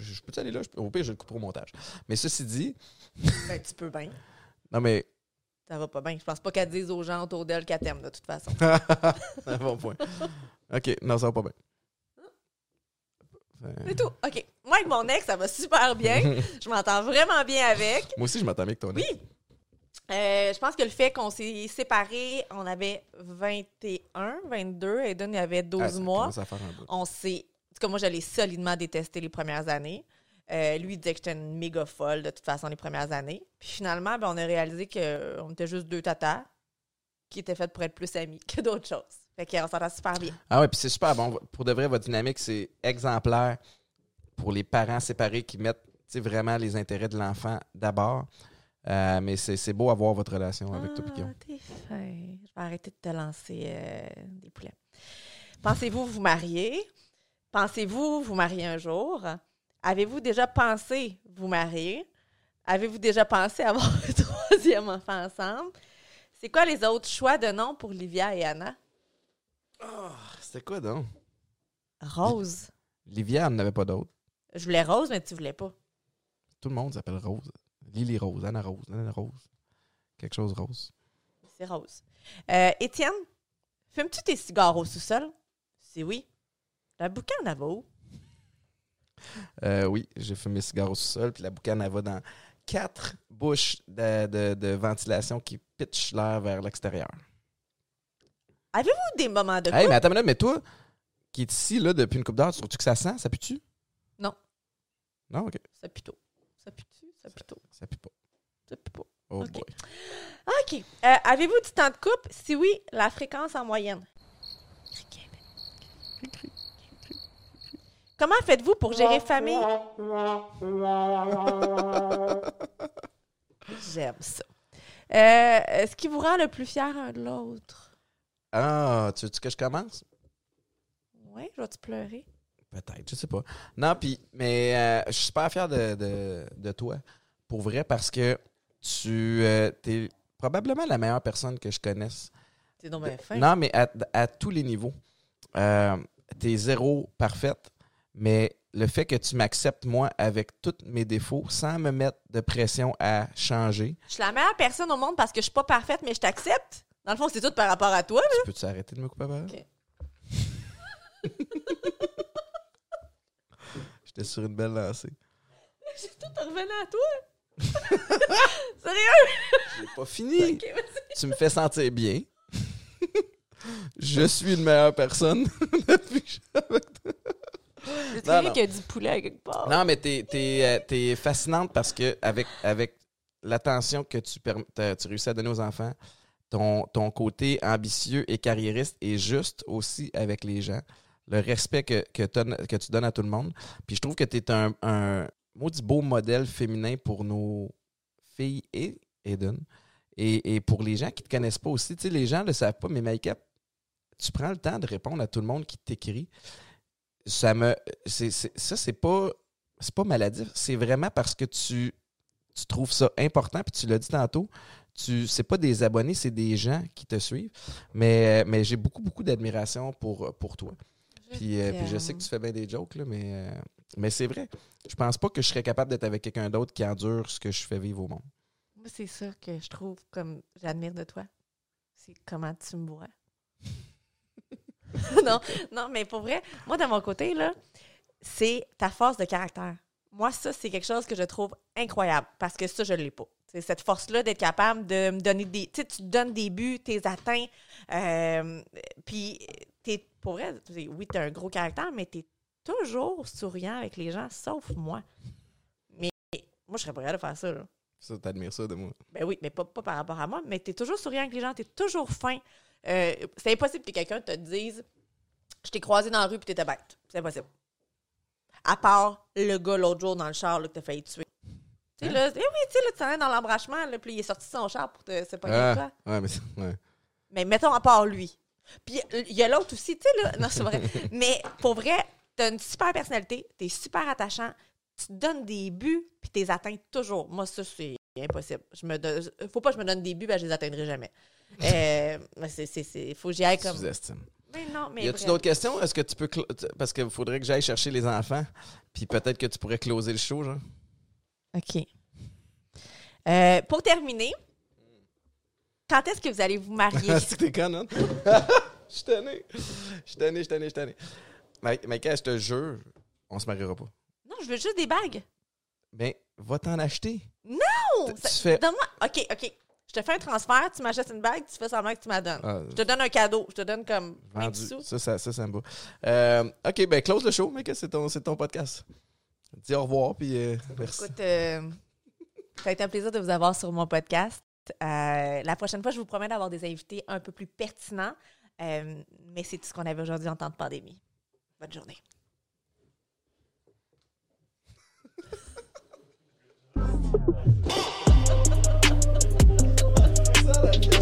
Je peux aller là? Je peux- Au pire, je le coupe au montage. Mais ceci dit, ben, tu peux bien. non, mais. Ça va pas bien. Je pense pas qu'elle dise aux gens autour d'elle qu'elle t'aime, de toute façon. Un bon point. OK, non, ça va pas bien. C'est tout. OK. Moi, avec mon ex, ça va super bien. Je m'entends vraiment bien avec. Moi aussi, je m'entends bien avec ton Oui. Euh, je pense que le fait qu'on s'est séparés, on avait 21, 22, Aiden, il avait 12 Ah, mois. On s'est. En tout cas, moi, je l'ai solidement détesté les premières années. Euh, lui, il disait que j'étais une méga folle de toute façon les premières années. Puis finalement, ben, on a réalisé qu'on était juste deux tatas qui étaient faites pour être plus amis que d'autres choses. Fait qu'on s'entend super bien. Ah ouais, puis c'est super bon. Pour de vrai, votre dynamique, c'est exemplaire pour les parents séparés qui mettent vraiment les intérêts de l'enfant d'abord. Euh, mais c'est beau avoir votre relation avec toi, Ah, Guillaume. t'es fin. Je vais arrêter de te lancer euh, des poulets. Pensez-vous vous marier? Pensez-vous vous marier un jour? Avez-vous déjà pensé vous marier? Avez-vous déjà pensé avoir un troisième enfant ensemble? C'est quoi les autres choix de nom pour Livia et Anna? C'était quoi donc? Rose. Livia n'avait pas d'autre. Je voulais Rose, mais tu voulais pas. Tout le monde s'appelle Rose. Lily Rose, Anna Rose, Anna Rose. Quelque chose rose. C'est Rose. Euh, Étienne, fumes-tu tes cigares au sous-sol? C'est oui. La boucan en avait où? Euh, oui, j'ai fumé mes cigares au sol, puis la boucane, elle va dans quatre bouches de, de- de ventilation qui pitchent l'air vers l'extérieur. Avez-vous des moments de Hey, couple? mais attends une minute, mais toi, qui est ici là, depuis une couple d'heures, trouves-tu que ça sent? Ça pue-tu? Non. Non, OK. Ça pue tôt. Ça pue-tu? Ça pue tôt. Ça pue pas. Ça pue pas. Oh Ok. boy. OK. Euh, Avez-vous du temps de couple? Si oui, la fréquence en moyenne. Comment faites-vous pour gérer famille? J'aime ça. Euh, ce qui vous rend le plus fier un de l'autre? Ah, tu veux que je commence? Oui, je vais-tu pleurer? Peut-être, je sais pas. Non, puis, mais euh, je suis super fier de, de, de toi, pour vrai, parce que tu es probablement la meilleure personne que je connaisse. C'est donc bien fin. Non, mais à, à tous les niveaux. Euh, T'es zéro parfaite, mais le fait que tu m'acceptes, moi, avec tous mes défauts, sans me mettre de pression à changer, Je suis la meilleure personne au monde parce que je suis pas parfaite, mais je t'accepte. Dans le fond, c'est tout par rapport à toi. là. tu peux-tu arrêter de me couper la parole? Ok. J'étais sur une belle lancée. J'ai tout revenu à toi. Sérieux? J'ai pas fini. Tu me fais sentir bien. je suis une meilleure personne depuis que je suis avec toi. J'ai qu'il y a du poulet à quelque part. Non, mais t'es, t'es, euh, fascinante parce que avec, avec l'attention que tu, tu réussis à donner aux enfants, ton, ton côté ambitieux et carriériste est juste aussi avec les gens. Le respect que, que, tu donnes à tout le monde. Puis je trouve que tu es un, un maudit beau modèle féminin pour nos filles et Eden. Et, et pour les gens qui ne te connaissent pas aussi, tu sais, les gens ne le savent pas, mais Make-up, tu prends le temps de répondre à tout le monde qui t'écrit. Ça me. c'est- ça, c'est pas. Pas maladif. C'est vraiment parce que tu, tu trouves ça important, puis tu l'as dit tantôt. Tu, c'est pas des abonnés, c'est des gens qui te suivent. Mais, mais j'ai beaucoup, beaucoup d'admiration pour, pour toi. Puis, euh, puis je sais que tu fais bien des jokes, là, mais, euh, mais c'est vrai. Je pense pas que je serais capable d'être avec quelqu'un d'autre qui endure ce que je fais vivre au monde. Moi, c'est ça que je trouve comme j'admire de toi. C'est comment tu me vois. non, non, mais pour vrai, moi, de mon côté, là, c'est ta force de caractère. Moi, ça, c'est quelque chose que je trouve incroyable parce que ça, je ne l'ai pas. C'est cette force-là d'être capable de me donner des. Tu sais, tu te donnes des buts, tu les atteins. euh, Puis, t'es- pour vrai, oui, tu as un gros caractère, mais tu es toujours souriant avec les gens, sauf moi. Mais moi, je serais pas capable de faire ça. Là. Ça, t'admires ça de moi. Ben oui, mais pas, pas par rapport à moi, mais tu es toujours souriant avec les gens, tu es toujours fin. Euh, c'est impossible que quelqu'un te dise Je t'ai croisé dans la rue puis t'étais bête. C'est impossible. À part le gars l'autre jour dans le char là, que t'as failli tuer. Tu sais, là, eh oui, tu sais, là, tu t'en es dans l'embrachement, là, puis il est sorti de son char pour te se pogner avec toi. Ah, ouais, mais ouais. Mais mettons à part lui. Puis il y a l'autre aussi, tu sais, là. Non, c'est vrai. mais pour vrai, t'as une super personnalité, t'es super attachant, tu te donnes des buts, puis t'es atteins toujours. Moi, ça, c'est impossible. Je me donne- Faut pas que je me donne des buts, ben, je les atteindrai jamais. euh, mais c'est, c'est, c'est- faut que j'y aille comme. Sous-estime. Mais non, mais. Y a-tu d'autres questions? Est-ce que tu peux. Parce qu'il faudrait que j'aille chercher les enfants. Puis peut-être que tu pourrais closer le show, genre? OK. Euh, pour terminer, quand est-ce que vous allez vous marier? t'es conne, hein? Je suis tanné. Je suis tanné, je suis tanné, je suis tanné. Mike, je te jure, on se mariera pas. non, je veux juste des bagues. Ben, va t'en acheter. Non! Tu fais- Donne-moi. OK, OK. Je te fais un transfert, tu m'achètes une bague, tu fais semblant que tu m'as donnes. Ah, Je te donne un cadeau. Je te donne comme 20 vendu. sous. Ça, ça, ça, ça me va. Euh, OK, ben, close le show, mec. C'est ton, c'est ton podcast? Dis au revoir, puis euh, merci. Écoute, euh, ça a été un plaisir de vous avoir sur mon podcast. Euh, la prochaine fois, je vous promets d'avoir des invités un peu plus pertinents, euh, mais c'est tout ce qu'on avait aujourd'hui en temps de pandémie. Bonne journée.